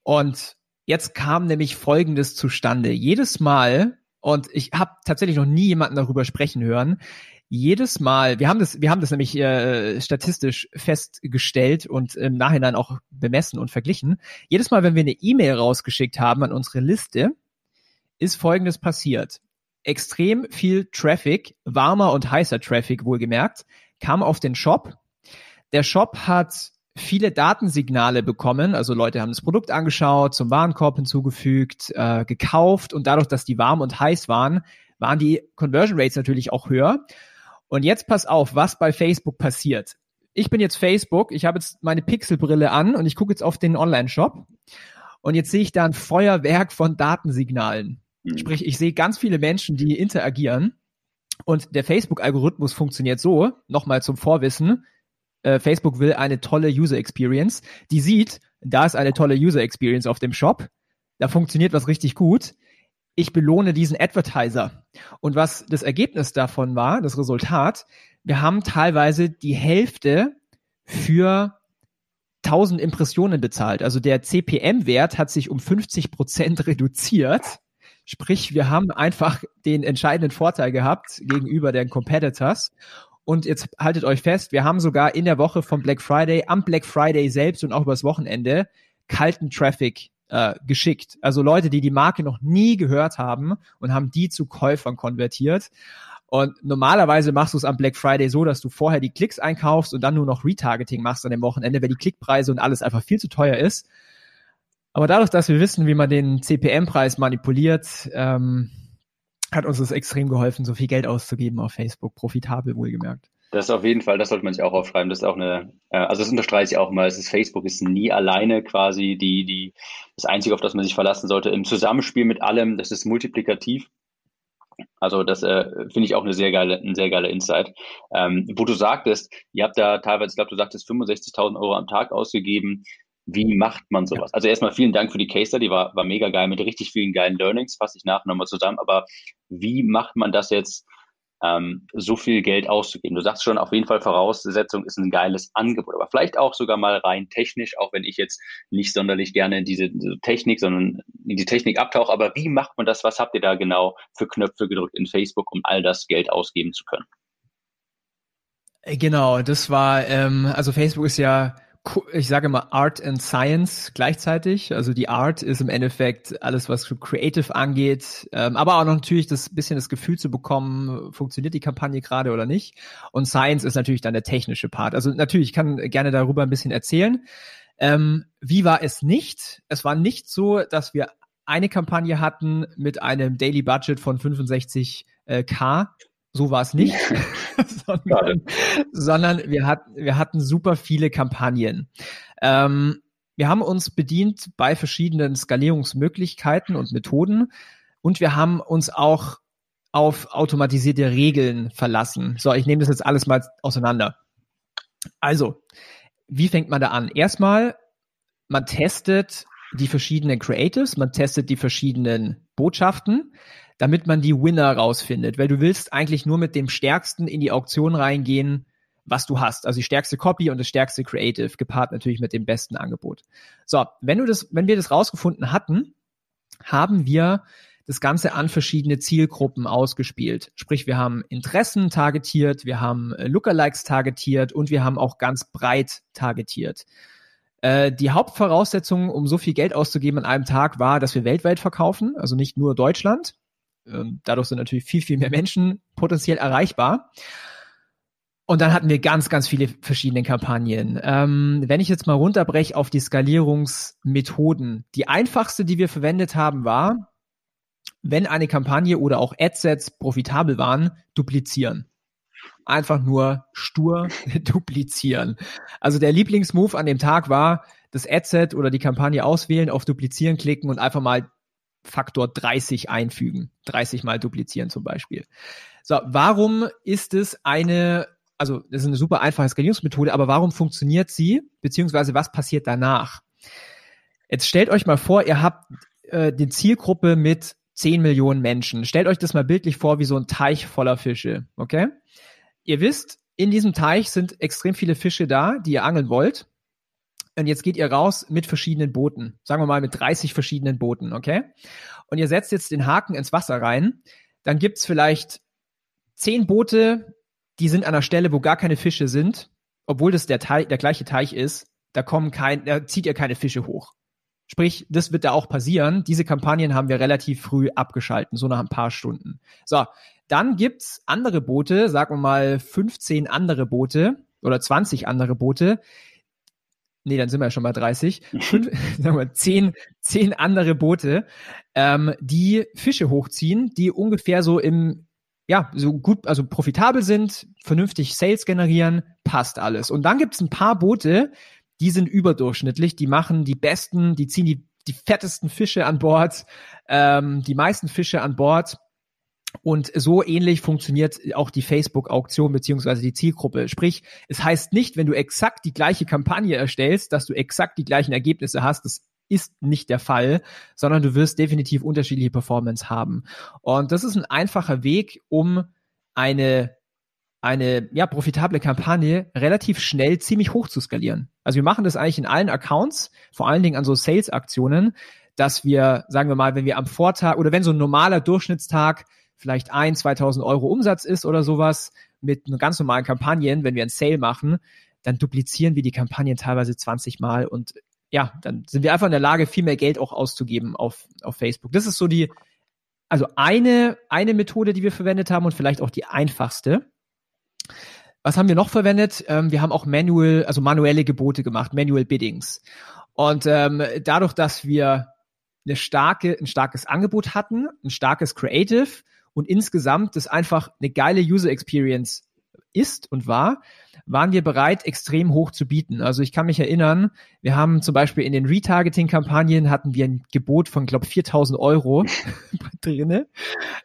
S3: und jetzt kam nämlich Folgendes zustande. Jedes Mal, und ich habe tatsächlich noch nie jemanden darüber sprechen hören, jedes Mal, wir haben das, wir haben das nämlich äh, statistisch festgestellt und im Nachhinein auch bemessen und verglichen. Jedes Mal, wenn wir eine E-Mail rausgeschickt haben an unsere Liste, ist Folgendes passiert extrem viel Traffic, warmer und heißer Traffic wohlgemerkt, kam auf den Shop. Der Shop hat viele Datensignale bekommen, also Leute haben das Produkt angeschaut, zum Warenkorb hinzugefügt, äh, gekauft und dadurch, dass die warm und heiß waren, waren die Conversion Rates natürlich auch höher. Und jetzt pass auf, was bei Facebook passiert. Ich bin jetzt Facebook, ich habe jetzt meine Pixelbrille an und ich gucke jetzt auf den Online-Shop und jetzt sehe ich da ein Feuerwerk von Datensignalen. Mhm. Sprich, ich sehe ganz viele Menschen, die interagieren und der Facebook-Algorithmus funktioniert so, nochmal zum Vorwissen, äh, Facebook will eine tolle User Experience, die sieht, da ist eine tolle User Experience auf dem Shop, da funktioniert was richtig gut, ich belohne diesen Advertiser. Und was das Ergebnis davon war, das Resultat, wir haben teilweise die Hälfte für 1000 Impressionen bezahlt. Also der CPM-Wert hat sich um 50 Prozent reduziert Sprich, wir haben einfach den entscheidenden Vorteil gehabt gegenüber den Competitors. Und jetzt haltet euch fest, wir haben sogar in der Woche vom Black Friday, am Black Friday selbst und auch übers Wochenende kalten Traffic äh, geschickt. Also Leute, die die Marke noch nie gehört haben und haben die zu Käufern konvertiert. Und normalerweise machst du es am Black Friday so, dass du vorher die Klicks einkaufst und dann nur noch Retargeting machst an dem Wochenende, weil die Klickpreise und alles einfach viel zu teuer ist. Aber dadurch, dass wir wissen, wie man den CPM-Preis manipuliert, ähm, hat uns das extrem geholfen, so viel Geld auszugeben auf Facebook, profitabel wohlgemerkt.
S2: Das auf jeden Fall, das sollte man sich auch aufschreiben. Das ist auch eine, äh, also das unterstreiche ich auch mal. Es ist Facebook ist nie alleine quasi die, die, das Einzige, auf das man sich verlassen sollte. Im Zusammenspiel mit allem, das ist multiplikativ. Also das äh, finde ich auch eine sehr geile, ein sehr geiler Insight. Ähm, wo du sagtest, ihr habt da teilweise, ich glaube, du sagtest 65.000 Euro am Tag ausgegeben. Wie macht man sowas? Also erstmal vielen Dank für die Case Study, war, war mega geil mit richtig vielen geilen Learnings, fasse ich nachher nochmal zusammen. Aber wie macht man das jetzt, ähm, so viel Geld auszugeben? Du sagst schon, auf jeden Fall Voraussetzung ist ein geiles Angebot, aber vielleicht auch sogar mal rein technisch, auch wenn ich jetzt nicht sonderlich gerne in diese, diese Technik, sondern in die Technik abtauche. Aber wie macht man das? Was habt ihr da genau für Knöpfe gedrückt in Facebook, um all das Geld ausgeben zu können?
S3: Genau, das war, ähm, also Facebook ist ja ich sage mal Art and Science gleichzeitig. Also die Art ist im Endeffekt alles, was Creative angeht, ähm, aber auch natürlich das bisschen das Gefühl zu bekommen, funktioniert die Kampagne gerade oder nicht. Und Science ist natürlich dann der technische Part. Also natürlich, ich kann gerne darüber ein bisschen erzählen. Ähm, wie war es nicht? Es war nicht so, dass wir eine Kampagne hatten mit einem Daily Budget von 65k äh, so war es nicht, sondern, sondern, wir, hatten, wir hatten super viele Kampagnen. Ähm, wir haben uns bedient bei verschiedenen Skalierungsmöglichkeiten und Methoden und wir haben uns auch auf automatisierte Regeln verlassen. So, ich nehme das jetzt alles mal auseinander. Also, wie fängt man da an? Erstmal, man testet die verschiedenen Creatives, man testet die verschiedenen Botschaften damit man die Winner rausfindet, weil du willst eigentlich nur mit dem Stärksten in die Auktion reingehen, was du hast. Also die stärkste Copy und das stärkste Creative, gepaart natürlich mit dem besten Angebot. So, wenn du das, wenn wir das rausgefunden hatten, haben wir das Ganze an verschiedene Zielgruppen ausgespielt. Sprich, wir haben Interessen targetiert, wir haben äh, Lookalikes targetiert und wir haben auch ganz breit targetiert. Äh, die Hauptvoraussetzung, um so viel Geld auszugeben an einem Tag, war, dass wir weltweit verkaufen, also nicht nur Deutschland. Ähm, dadurch sind natürlich viel, viel mehr Menschen potenziell erreichbar. Und dann hatten wir ganz, ganz viele verschiedene Kampagnen. Ähm, wenn ich jetzt mal runterbreche auf die Skalierungsmethoden, die einfachste, die wir verwendet haben, war, wenn eine Kampagne oder auch Adsets profitabel waren, duplizieren. Einfach nur stur duplizieren. Also der Lieblingsmove an dem Tag war, das Adset oder die Kampagne auswählen, auf Duplizieren klicken und einfach mal Faktor 30 einfügen. 30 mal duplizieren zum Beispiel. So, warum ist es eine, also das ist eine super einfache Skalierungsmethode, aber warum funktioniert sie, beziehungsweise was passiert danach? Jetzt stellt euch mal vor, ihr habt äh, die Zielgruppe mit 10 Millionen Menschen. Stellt euch das mal bildlich vor wie so ein Teich voller Fische, okay? Ihr wisst, in diesem Teich sind extrem viele Fische da, die ihr angeln wollt. Und jetzt geht ihr raus mit verschiedenen Booten. Sagen wir mal mit 30 verschiedenen Booten, okay? Und ihr setzt jetzt den Haken ins Wasser rein. Dann gibt's vielleicht zehn Boote, die sind an einer Stelle, wo gar keine Fische sind, obwohl das der, Teich, der gleiche Teich ist. Da kommen kein, da zieht ihr keine Fische hoch. Sprich, das wird da auch passieren. Diese Kampagnen haben wir relativ früh abgeschalten, so nach ein paar Stunden. So, dann gibt's andere Boote, sagen wir mal 15 andere Boote oder 20 andere Boote. Nee, dann sind wir ja schon bei 30. Fünf, sagen wir 10, 10 andere Boote, ähm, die Fische hochziehen, die ungefähr so im ja, so gut, also profitabel sind, vernünftig Sales generieren, passt alles. Und dann gibt's ein paar Boote, die sind überdurchschnittlich, die machen die besten, die ziehen die, die fettesten Fische an Bord, ähm, die meisten Fische an Bord. Und so ähnlich funktioniert auch die Facebook-Auktion beziehungsweise die Zielgruppe. Sprich, es heißt nicht, wenn du exakt die gleiche Kampagne erstellst, dass du exakt die gleichen Ergebnisse hast. Das ist nicht der Fall, sondern du wirst definitiv unterschiedliche Performance haben. Und das ist ein einfacher Weg, um eine eine ja, profitable Kampagne relativ schnell ziemlich hoch zu skalieren. Also wir machen das eigentlich in allen Accounts, vor allen Dingen an so Sales-Aktionen, dass wir, sagen wir mal, wenn wir am Vortag oder wenn so ein normaler Durchschnittstag vielleicht ein, 2000 Euro Umsatz ist oder sowas mit ganz normalen Kampagnen, wenn wir ein Sale machen, dann duplizieren wir die Kampagnen teilweise 20 Mal und ja, dann sind wir einfach in der Lage, viel mehr Geld auch auszugeben auf, auf Facebook. Das ist so die, also eine, eine Methode, die wir verwendet haben und vielleicht auch die einfachste. Was haben wir noch verwendet? Ähm, wir haben auch manual, also manuelle Gebote gemacht, manual Biddings. Und ähm, dadurch, dass wir eine starke, ein starkes Angebot hatten, ein starkes Creative und insgesamt das einfach eine geile User Experience ist und war, waren wir bereit, extrem hoch zu bieten. Also ich kann mich erinnern, wir haben zum Beispiel in den Retargeting-Kampagnen hatten wir ein Gebot von, glaube 4000 Euro drinne.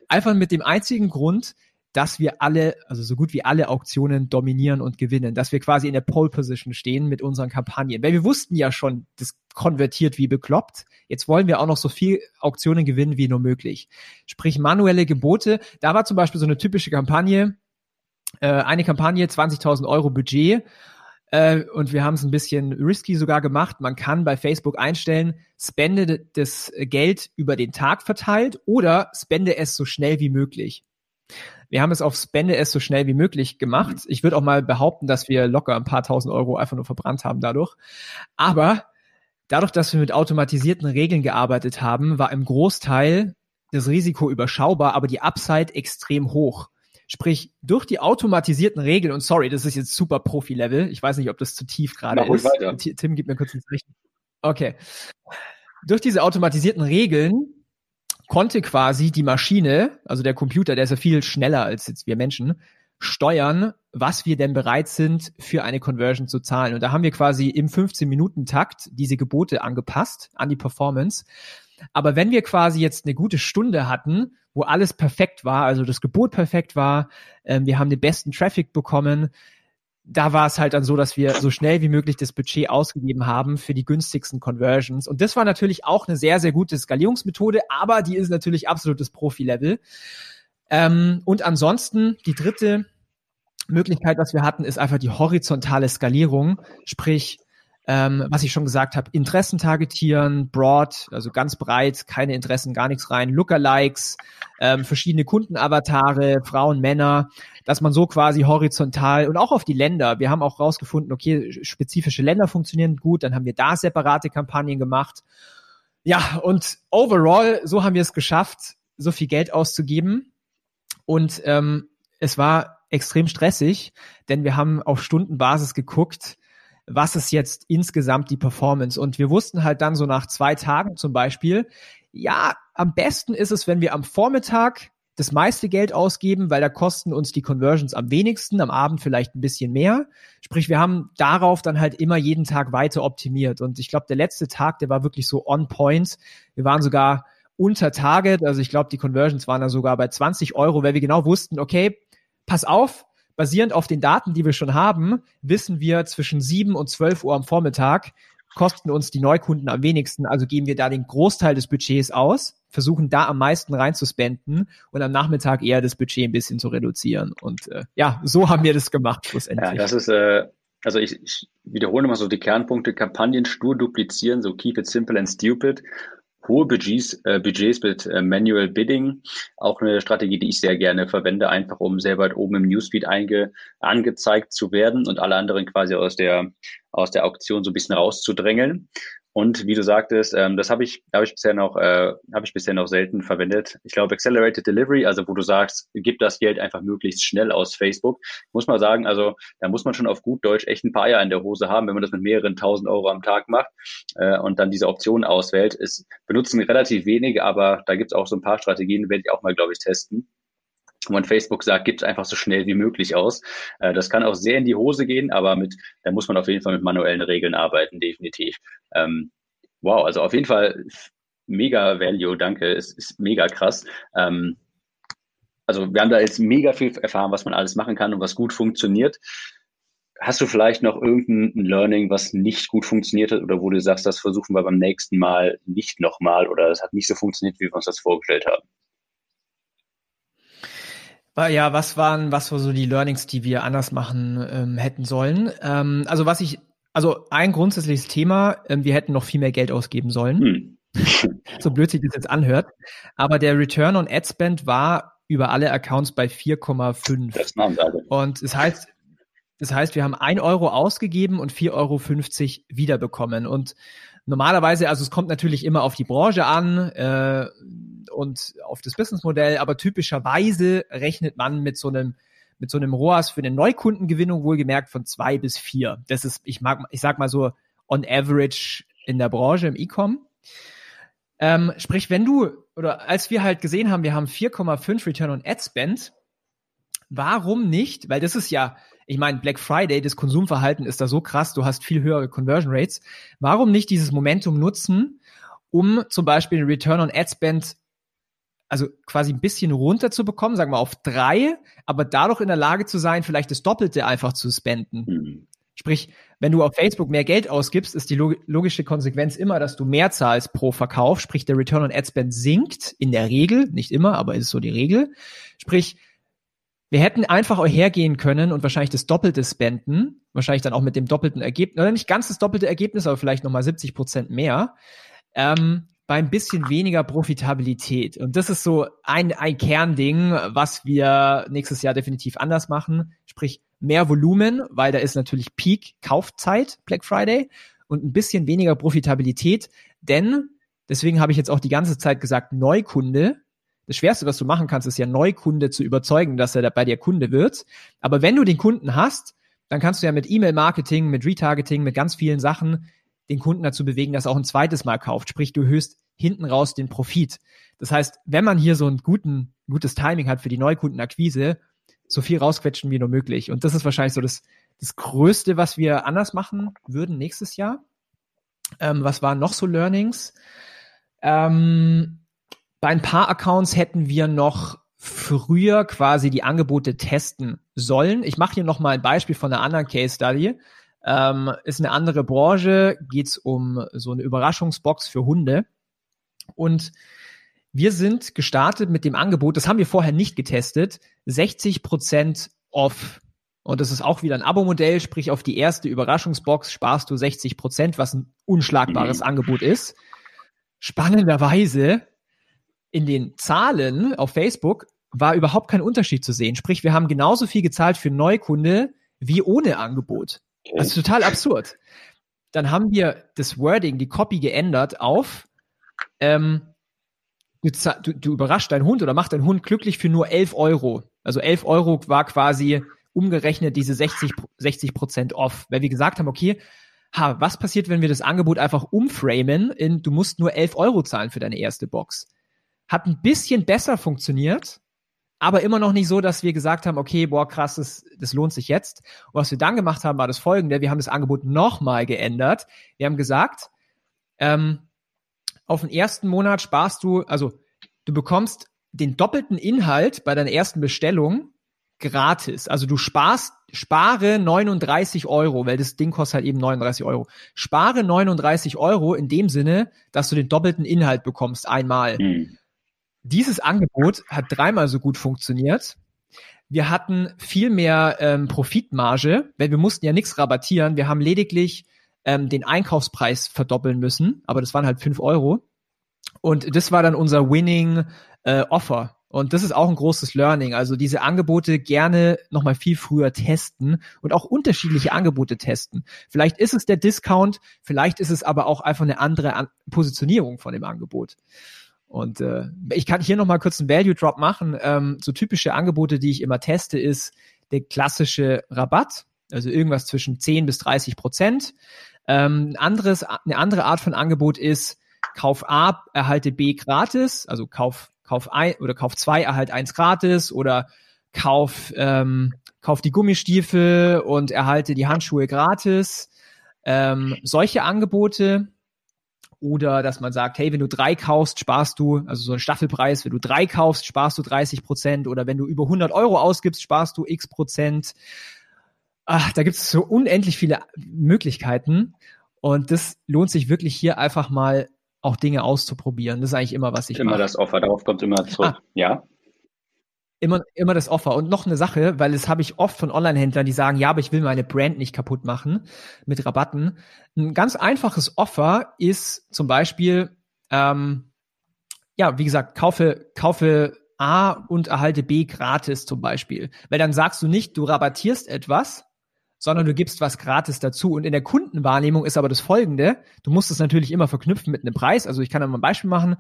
S3: Einfach mit dem einzigen Grund, dass wir alle, also so gut wie alle Auktionen dominieren und gewinnen, dass wir quasi in der Pole Position stehen mit unseren Kampagnen. Weil wir wussten ja schon, das konvertiert wie bekloppt. Jetzt wollen wir auch noch so viel Auktionen gewinnen wie nur möglich. Sprich, manuelle Gebote. Da war zum Beispiel so eine typische Kampagne, äh, eine Kampagne, 20.000 Euro Budget. Äh, und wir haben es ein bisschen risky sogar gemacht. Man kann bei Facebook einstellen, spende das Geld über den Tag verteilt oder spende es so schnell wie möglich. Wir haben es auf Spende es so schnell wie möglich gemacht. Ich würde auch mal behaupten, dass wir locker ein paar tausend Euro einfach nur verbrannt haben dadurch. Aber dadurch, dass wir mit automatisierten Regeln gearbeitet haben, war im Großteil das Risiko überschaubar, aber die Upside extrem hoch. Sprich, durch die automatisierten Regeln, und sorry, das ist jetzt super Profi-Level, ich weiß nicht, ob das zu tief gerade ist. Weiter. Tim, gib mir kurz ins Richten. Okay. Durch diese automatisierten Regeln konnte quasi die Maschine, also der Computer, der ist ja viel schneller als jetzt wir Menschen, steuern, was wir denn bereit sind, für eine Conversion zu zahlen. Und da haben wir quasi im 15-Minuten-Takt diese Gebote angepasst an die Performance. Aber wenn wir quasi jetzt eine gute Stunde hatten, wo alles perfekt war, also das Gebot perfekt war, äh, wir haben den besten Traffic bekommen, da war es halt dann so, dass wir so schnell wie möglich das Budget ausgegeben haben für die günstigsten Conversions. Und das war natürlich auch eine sehr, sehr gute Skalierungsmethode, aber die ist natürlich absolutes Profi-Level. Ähm, und ansonsten die dritte Möglichkeit, was wir hatten, ist einfach die horizontale Skalierung, sprich ähm, was ich schon gesagt habe, Interessen targetieren, broad, also ganz breit, keine Interessen, gar nichts rein, Lookalikes, ähm, verschiedene Kundenavatare, Frauen, Männer, dass man so quasi horizontal und auch auf die Länder, wir haben auch rausgefunden, okay, spezifische Länder funktionieren gut, dann haben wir da separate Kampagnen gemacht. Ja, und overall, so haben wir es geschafft, so viel Geld auszugeben. Und ähm, es war extrem stressig, denn wir haben auf Stundenbasis geguckt, was ist jetzt insgesamt die Performance? Und wir wussten halt dann so nach zwei Tagen zum Beispiel, ja, am besten ist es, wenn wir am Vormittag das meiste Geld ausgeben, weil da kosten uns die Conversions am wenigsten, am Abend vielleicht ein bisschen mehr. Sprich, wir haben darauf dann halt immer jeden Tag weiter optimiert. Und ich glaube, der letzte Tag, der war wirklich so on point. Wir waren sogar unter Target. Also ich glaube, die Conversions waren da sogar bei 20 Euro, weil wir genau wussten, okay, pass auf, basierend auf den Daten, die wir schon haben, wissen wir zwischen 7 und 12 Uhr am Vormittag kosten uns die Neukunden am wenigsten, also geben wir da den Großteil des Budgets aus, versuchen da am meisten reinzuspenden und am Nachmittag eher das Budget ein bisschen zu reduzieren. Und äh, ja, so haben wir das gemacht schlussendlich.
S2: Ja, das ist, äh, also ich, ich wiederhole mal so die Kernpunkte, Kampagnen stur duplizieren, so keep it simple and stupid hohe Budgets, äh, Budgets mit äh, Manual Bidding. Auch eine Strategie, die ich sehr gerne verwende, einfach um sehr weit oben im Newsfeed einge, angezeigt zu werden und alle anderen quasi aus der, aus der Auktion so ein bisschen rauszudrängeln. Und wie du sagtest, ähm, das habe ich, habe ich bisher noch, äh, habe ich bisher noch selten verwendet. Ich glaube, Accelerated Delivery, also wo du sagst, gib das Geld einfach möglichst schnell aus Facebook, muss man sagen, also da muss man schon auf gut Deutsch echt ein paar Eier in der Hose haben, wenn man das mit mehreren tausend Euro am Tag macht äh, und dann diese Option auswählt. Ist benutzen relativ wenige, aber da gibt es auch so ein paar Strategien, werde ich auch mal, glaube ich, testen wo man Facebook sagt, gibt es einfach so schnell wie möglich aus. Äh, das kann auch sehr in die Hose gehen, aber mit, da muss man auf jeden Fall mit manuellen Regeln arbeiten, definitiv. Ähm, wow, also auf jeden Fall mega Value, danke, es ist mega krass. Ähm, also wir haben da jetzt mega viel erfahren, was man alles machen kann und was gut funktioniert. Hast du vielleicht noch irgendein Learning, was nicht gut funktioniert hat oder wo du sagst, das versuchen wir beim nächsten Mal nicht nochmal oder das hat nicht so funktioniert, wie wir uns das vorgestellt haben?
S3: Ja, was waren, was waren so die Learnings, die wir anders machen ähm, hätten sollen? Ähm, also was ich, also ein grundsätzliches Thema, ähm, wir hätten noch viel mehr Geld ausgeben sollen. Hm. so blöd sich das jetzt anhört. Aber der Return on Ad Spend war über alle Accounts bei 4,5. Das Und es das heißt, das heißt, wir haben ein Euro ausgegeben und 4,50 Euro wiederbekommen. Und normalerweise, also es kommt natürlich immer auf die Branche an, äh, und auf das Businessmodell, aber typischerweise rechnet man mit so einem mit so einem ROAS für eine Neukundengewinnung wohlgemerkt von zwei bis vier. Das ist, ich mag, ich sag mal so on average in der Branche im E-Com. Ähm, sprich, wenn du, oder als wir halt gesehen haben, wir haben 4,5 Return on Ad Spend, warum nicht? Weil das ist ja, ich meine, Black Friday, das Konsumverhalten ist da so krass, du hast viel höhere Conversion Rates. Warum nicht dieses Momentum nutzen, um zum Beispiel den Return on Ad Spend also quasi ein bisschen runter zu bekommen, sagen wir auf drei, aber dadurch in der Lage zu sein, vielleicht das Doppelte einfach zu spenden. Mhm. Sprich, wenn du auf Facebook mehr Geld ausgibst, ist die log logische Konsequenz immer, dass du mehr zahlst pro Verkauf. Sprich, der Return on Ad Spend sinkt in der Regel, nicht immer, aber ist so die Regel. Sprich, wir hätten einfach hergehen können und wahrscheinlich das Doppelte spenden, wahrscheinlich dann auch mit dem doppelten Ergebnis, oder nicht ganz das doppelte Ergebnis, aber vielleicht nochmal 70 Prozent mehr. Ähm, bei ein bisschen weniger Profitabilität. Und das ist so ein, ein Kernding, was wir nächstes Jahr definitiv anders machen. Sprich, mehr Volumen, weil da ist natürlich Peak Kaufzeit, Black Friday, und ein bisschen weniger Profitabilität. Denn, deswegen habe ich jetzt auch die ganze Zeit gesagt, Neukunde. Das Schwerste, was du machen kannst, ist ja Neukunde zu überzeugen, dass er bei dir Kunde wird. Aber wenn du den Kunden hast, dann kannst du ja mit E-Mail-Marketing, mit Retargeting, mit ganz vielen Sachen den Kunden dazu bewegen, dass er auch ein zweites Mal kauft. Sprich, du erhöhst hinten raus den Profit. Das heißt, wenn man hier so ein guten, gutes Timing hat für die Neukundenakquise, so viel rausquetschen wie nur möglich. Und das ist wahrscheinlich so das, das Größte, was wir anders machen würden nächstes Jahr. Ähm, was waren noch so Learnings? Ähm, bei ein paar Accounts hätten wir noch früher quasi die Angebote testen sollen. Ich mache hier noch mal ein Beispiel von einer anderen Case Study. Ähm, ist eine andere Branche, geht's um so eine Überraschungsbox für Hunde. Und wir sind gestartet mit dem Angebot, das haben wir vorher nicht getestet, 60 Prozent off. Und das ist auch wieder ein Abo-Modell, sprich auf die erste Überraschungsbox sparst du 60 Prozent, was ein unschlagbares mhm. Angebot ist. Spannenderweise in den Zahlen auf Facebook war überhaupt kein Unterschied zu sehen. Sprich, wir haben genauso viel gezahlt für Neukunde wie ohne Angebot. Das ist total absurd. Dann haben wir das Wording, die Copy geändert auf, ähm, du, du, du überraschst deinen Hund oder machst deinen Hund glücklich für nur 11 Euro. Also 11 Euro war quasi umgerechnet diese 60, 60 Prozent off. Weil wir gesagt haben, okay, ha, was passiert, wenn wir das Angebot einfach umframen in, du musst nur 11 Euro zahlen für deine erste Box. Hat ein bisschen besser funktioniert, aber immer noch nicht so, dass wir gesagt haben, okay, boah, krass, das, das lohnt sich jetzt. Und was wir dann gemacht haben, war das folgende. Wir haben das Angebot nochmal geändert. Wir haben gesagt, ähm, auf den ersten Monat sparst du, also du bekommst den doppelten Inhalt bei deiner ersten Bestellung gratis. Also du sparst, spare 39 Euro, weil das Ding kostet halt eben 39 Euro. Spare 39 Euro in dem Sinne, dass du den doppelten Inhalt bekommst einmal. Mhm. Dieses Angebot hat dreimal so gut funktioniert. Wir hatten viel mehr ähm, Profitmarge, weil wir mussten ja nichts rabattieren. Wir haben lediglich ähm, den Einkaufspreis verdoppeln müssen, aber das waren halt fünf Euro. Und das war dann unser Winning äh, Offer. Und das ist auch ein großes Learning. Also diese Angebote gerne nochmal viel früher testen und auch unterschiedliche Angebote testen. Vielleicht ist es der Discount, vielleicht ist es aber auch einfach eine andere An Positionierung von dem Angebot. Und äh, ich kann hier nochmal kurz einen Value Drop machen. Ähm, so typische Angebote, die ich immer teste, ist der klassische Rabatt, also irgendwas zwischen 10 bis 30 Prozent. Ähm, anderes, eine andere Art von Angebot ist Kauf A, erhalte B gratis, also Kauf Kauf ein oder Kauf zwei, erhalte eins gratis oder Kauf ähm, Kauf die Gummistiefel und erhalte die Handschuhe gratis. Ähm, solche Angebote oder dass man sagt, hey, wenn du drei kaufst, sparst du, also so ein Staffelpreis, wenn du drei kaufst, sparst du 30 Prozent oder wenn du über 100 Euro ausgibst, sparst du x Prozent. Ach, da gibt es so unendlich viele Möglichkeiten und das lohnt sich wirklich hier einfach mal auch Dinge auszuprobieren. Das ist eigentlich immer, was ich
S2: Immer mache. das Offer, darauf kommt immer zurück. Ah. Ja
S3: immer, immer das Offer. Und noch eine Sache, weil das habe ich oft von Online-Händlern, die sagen, ja, aber ich will meine Brand nicht kaputt machen mit Rabatten. Ein ganz einfaches Offer ist zum Beispiel, ähm, ja, wie gesagt, kaufe, kaufe A und erhalte B gratis zum Beispiel. Weil dann sagst du nicht, du rabattierst etwas, sondern du gibst was gratis dazu. Und in der Kundenwahrnehmung ist aber das folgende, du musst es natürlich immer verknüpfen mit einem Preis. Also ich kann da mal ein Beispiel machen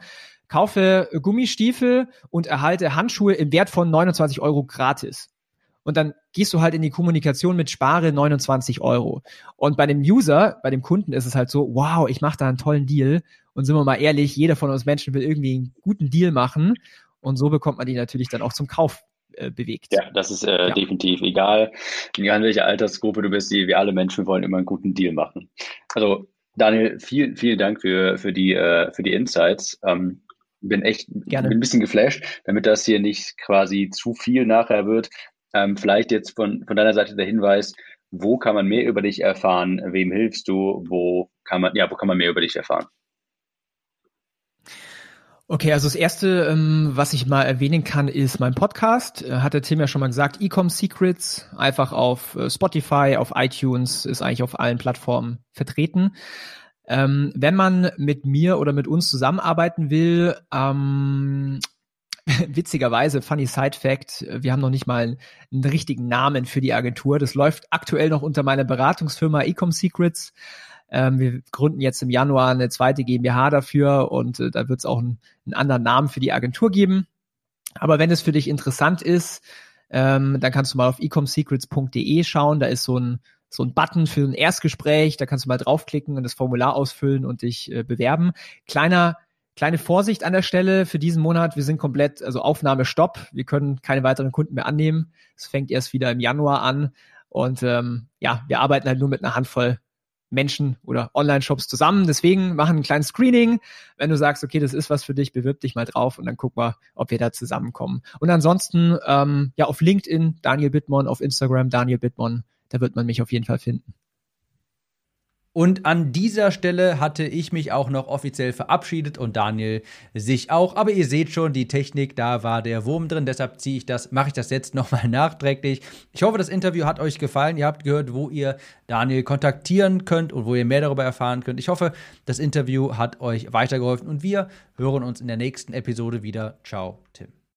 S3: kaufe Gummistiefel und erhalte Handschuhe im Wert von 29 Euro gratis. Und dann gehst du halt in die Kommunikation mit spare 29 Euro. Und bei dem User, bei dem Kunden ist es halt so, wow, ich mache da einen tollen Deal. Und sind wir mal ehrlich, jeder von uns Menschen will irgendwie einen guten Deal machen. Und so bekommt man die natürlich dann auch zum Kauf äh, bewegt.
S2: Ja, das ist äh, ja. definitiv egal, egal in welcher Altersgruppe du bist, wir alle Menschen wollen immer einen guten Deal machen. Also Daniel, vielen, vielen Dank für, für, die, äh, für die Insights. Ähm, bin echt Gerne. bin ein bisschen geflasht, damit das hier nicht quasi zu viel nachher wird. Ähm, vielleicht jetzt von, von deiner Seite der Hinweis, wo kann man mehr über dich erfahren? Wem hilfst du? Wo kann man, ja, wo kann man mehr über dich erfahren?
S3: Okay, also das erste, ähm, was ich mal erwähnen kann, ist mein Podcast. Äh, hat der Tim ja schon mal gesagt, Ecom Secrets, einfach auf äh, Spotify, auf iTunes, ist eigentlich auf allen Plattformen vertreten. Ähm, wenn man mit mir oder mit uns zusammenarbeiten will, ähm, witzigerweise, funny Side Fact, wir haben noch nicht mal einen, einen, richtigen Namen für die Agentur. Das läuft aktuell noch unter meiner Beratungsfirma Ecom Secrets. Ähm, wir gründen jetzt im Januar eine zweite GmbH dafür und äh, da wird es auch einen, einen, anderen Namen für die Agentur geben. Aber wenn es für dich interessant ist, ähm, dann kannst du mal auf ecomsecrets.de schauen. Da ist so ein so ein Button für ein Erstgespräch, da kannst du mal draufklicken und das Formular ausfüllen und dich äh, bewerben. Kleiner Kleine Vorsicht an der Stelle für diesen Monat. Wir sind komplett, also Aufnahme Stopp. Wir können keine weiteren Kunden mehr annehmen. Es fängt erst wieder im Januar an. Und ähm, ja, wir arbeiten halt nur mit einer Handvoll Menschen oder Online-Shops zusammen. Deswegen machen ein kleines Screening. Wenn du sagst, okay, das ist was für dich, bewirb dich mal drauf und dann guck mal, ob wir da zusammenkommen. Und ansonsten, ähm, ja, auf LinkedIn Daniel Bittmann, auf Instagram Daniel Bittmann, da wird man mich auf jeden Fall finden.
S1: Und an dieser Stelle hatte ich mich auch noch offiziell verabschiedet und Daniel sich auch. Aber ihr seht schon, die Technik, da war der Wurm drin. Deshalb ziehe ich das, mache ich das jetzt nochmal nachträglich. Ich hoffe, das Interview hat euch gefallen. Ihr habt gehört, wo ihr Daniel kontaktieren könnt und wo ihr mehr darüber erfahren könnt. Ich hoffe, das Interview hat euch weitergeholfen und wir hören uns in der nächsten Episode wieder. Ciao, Tim.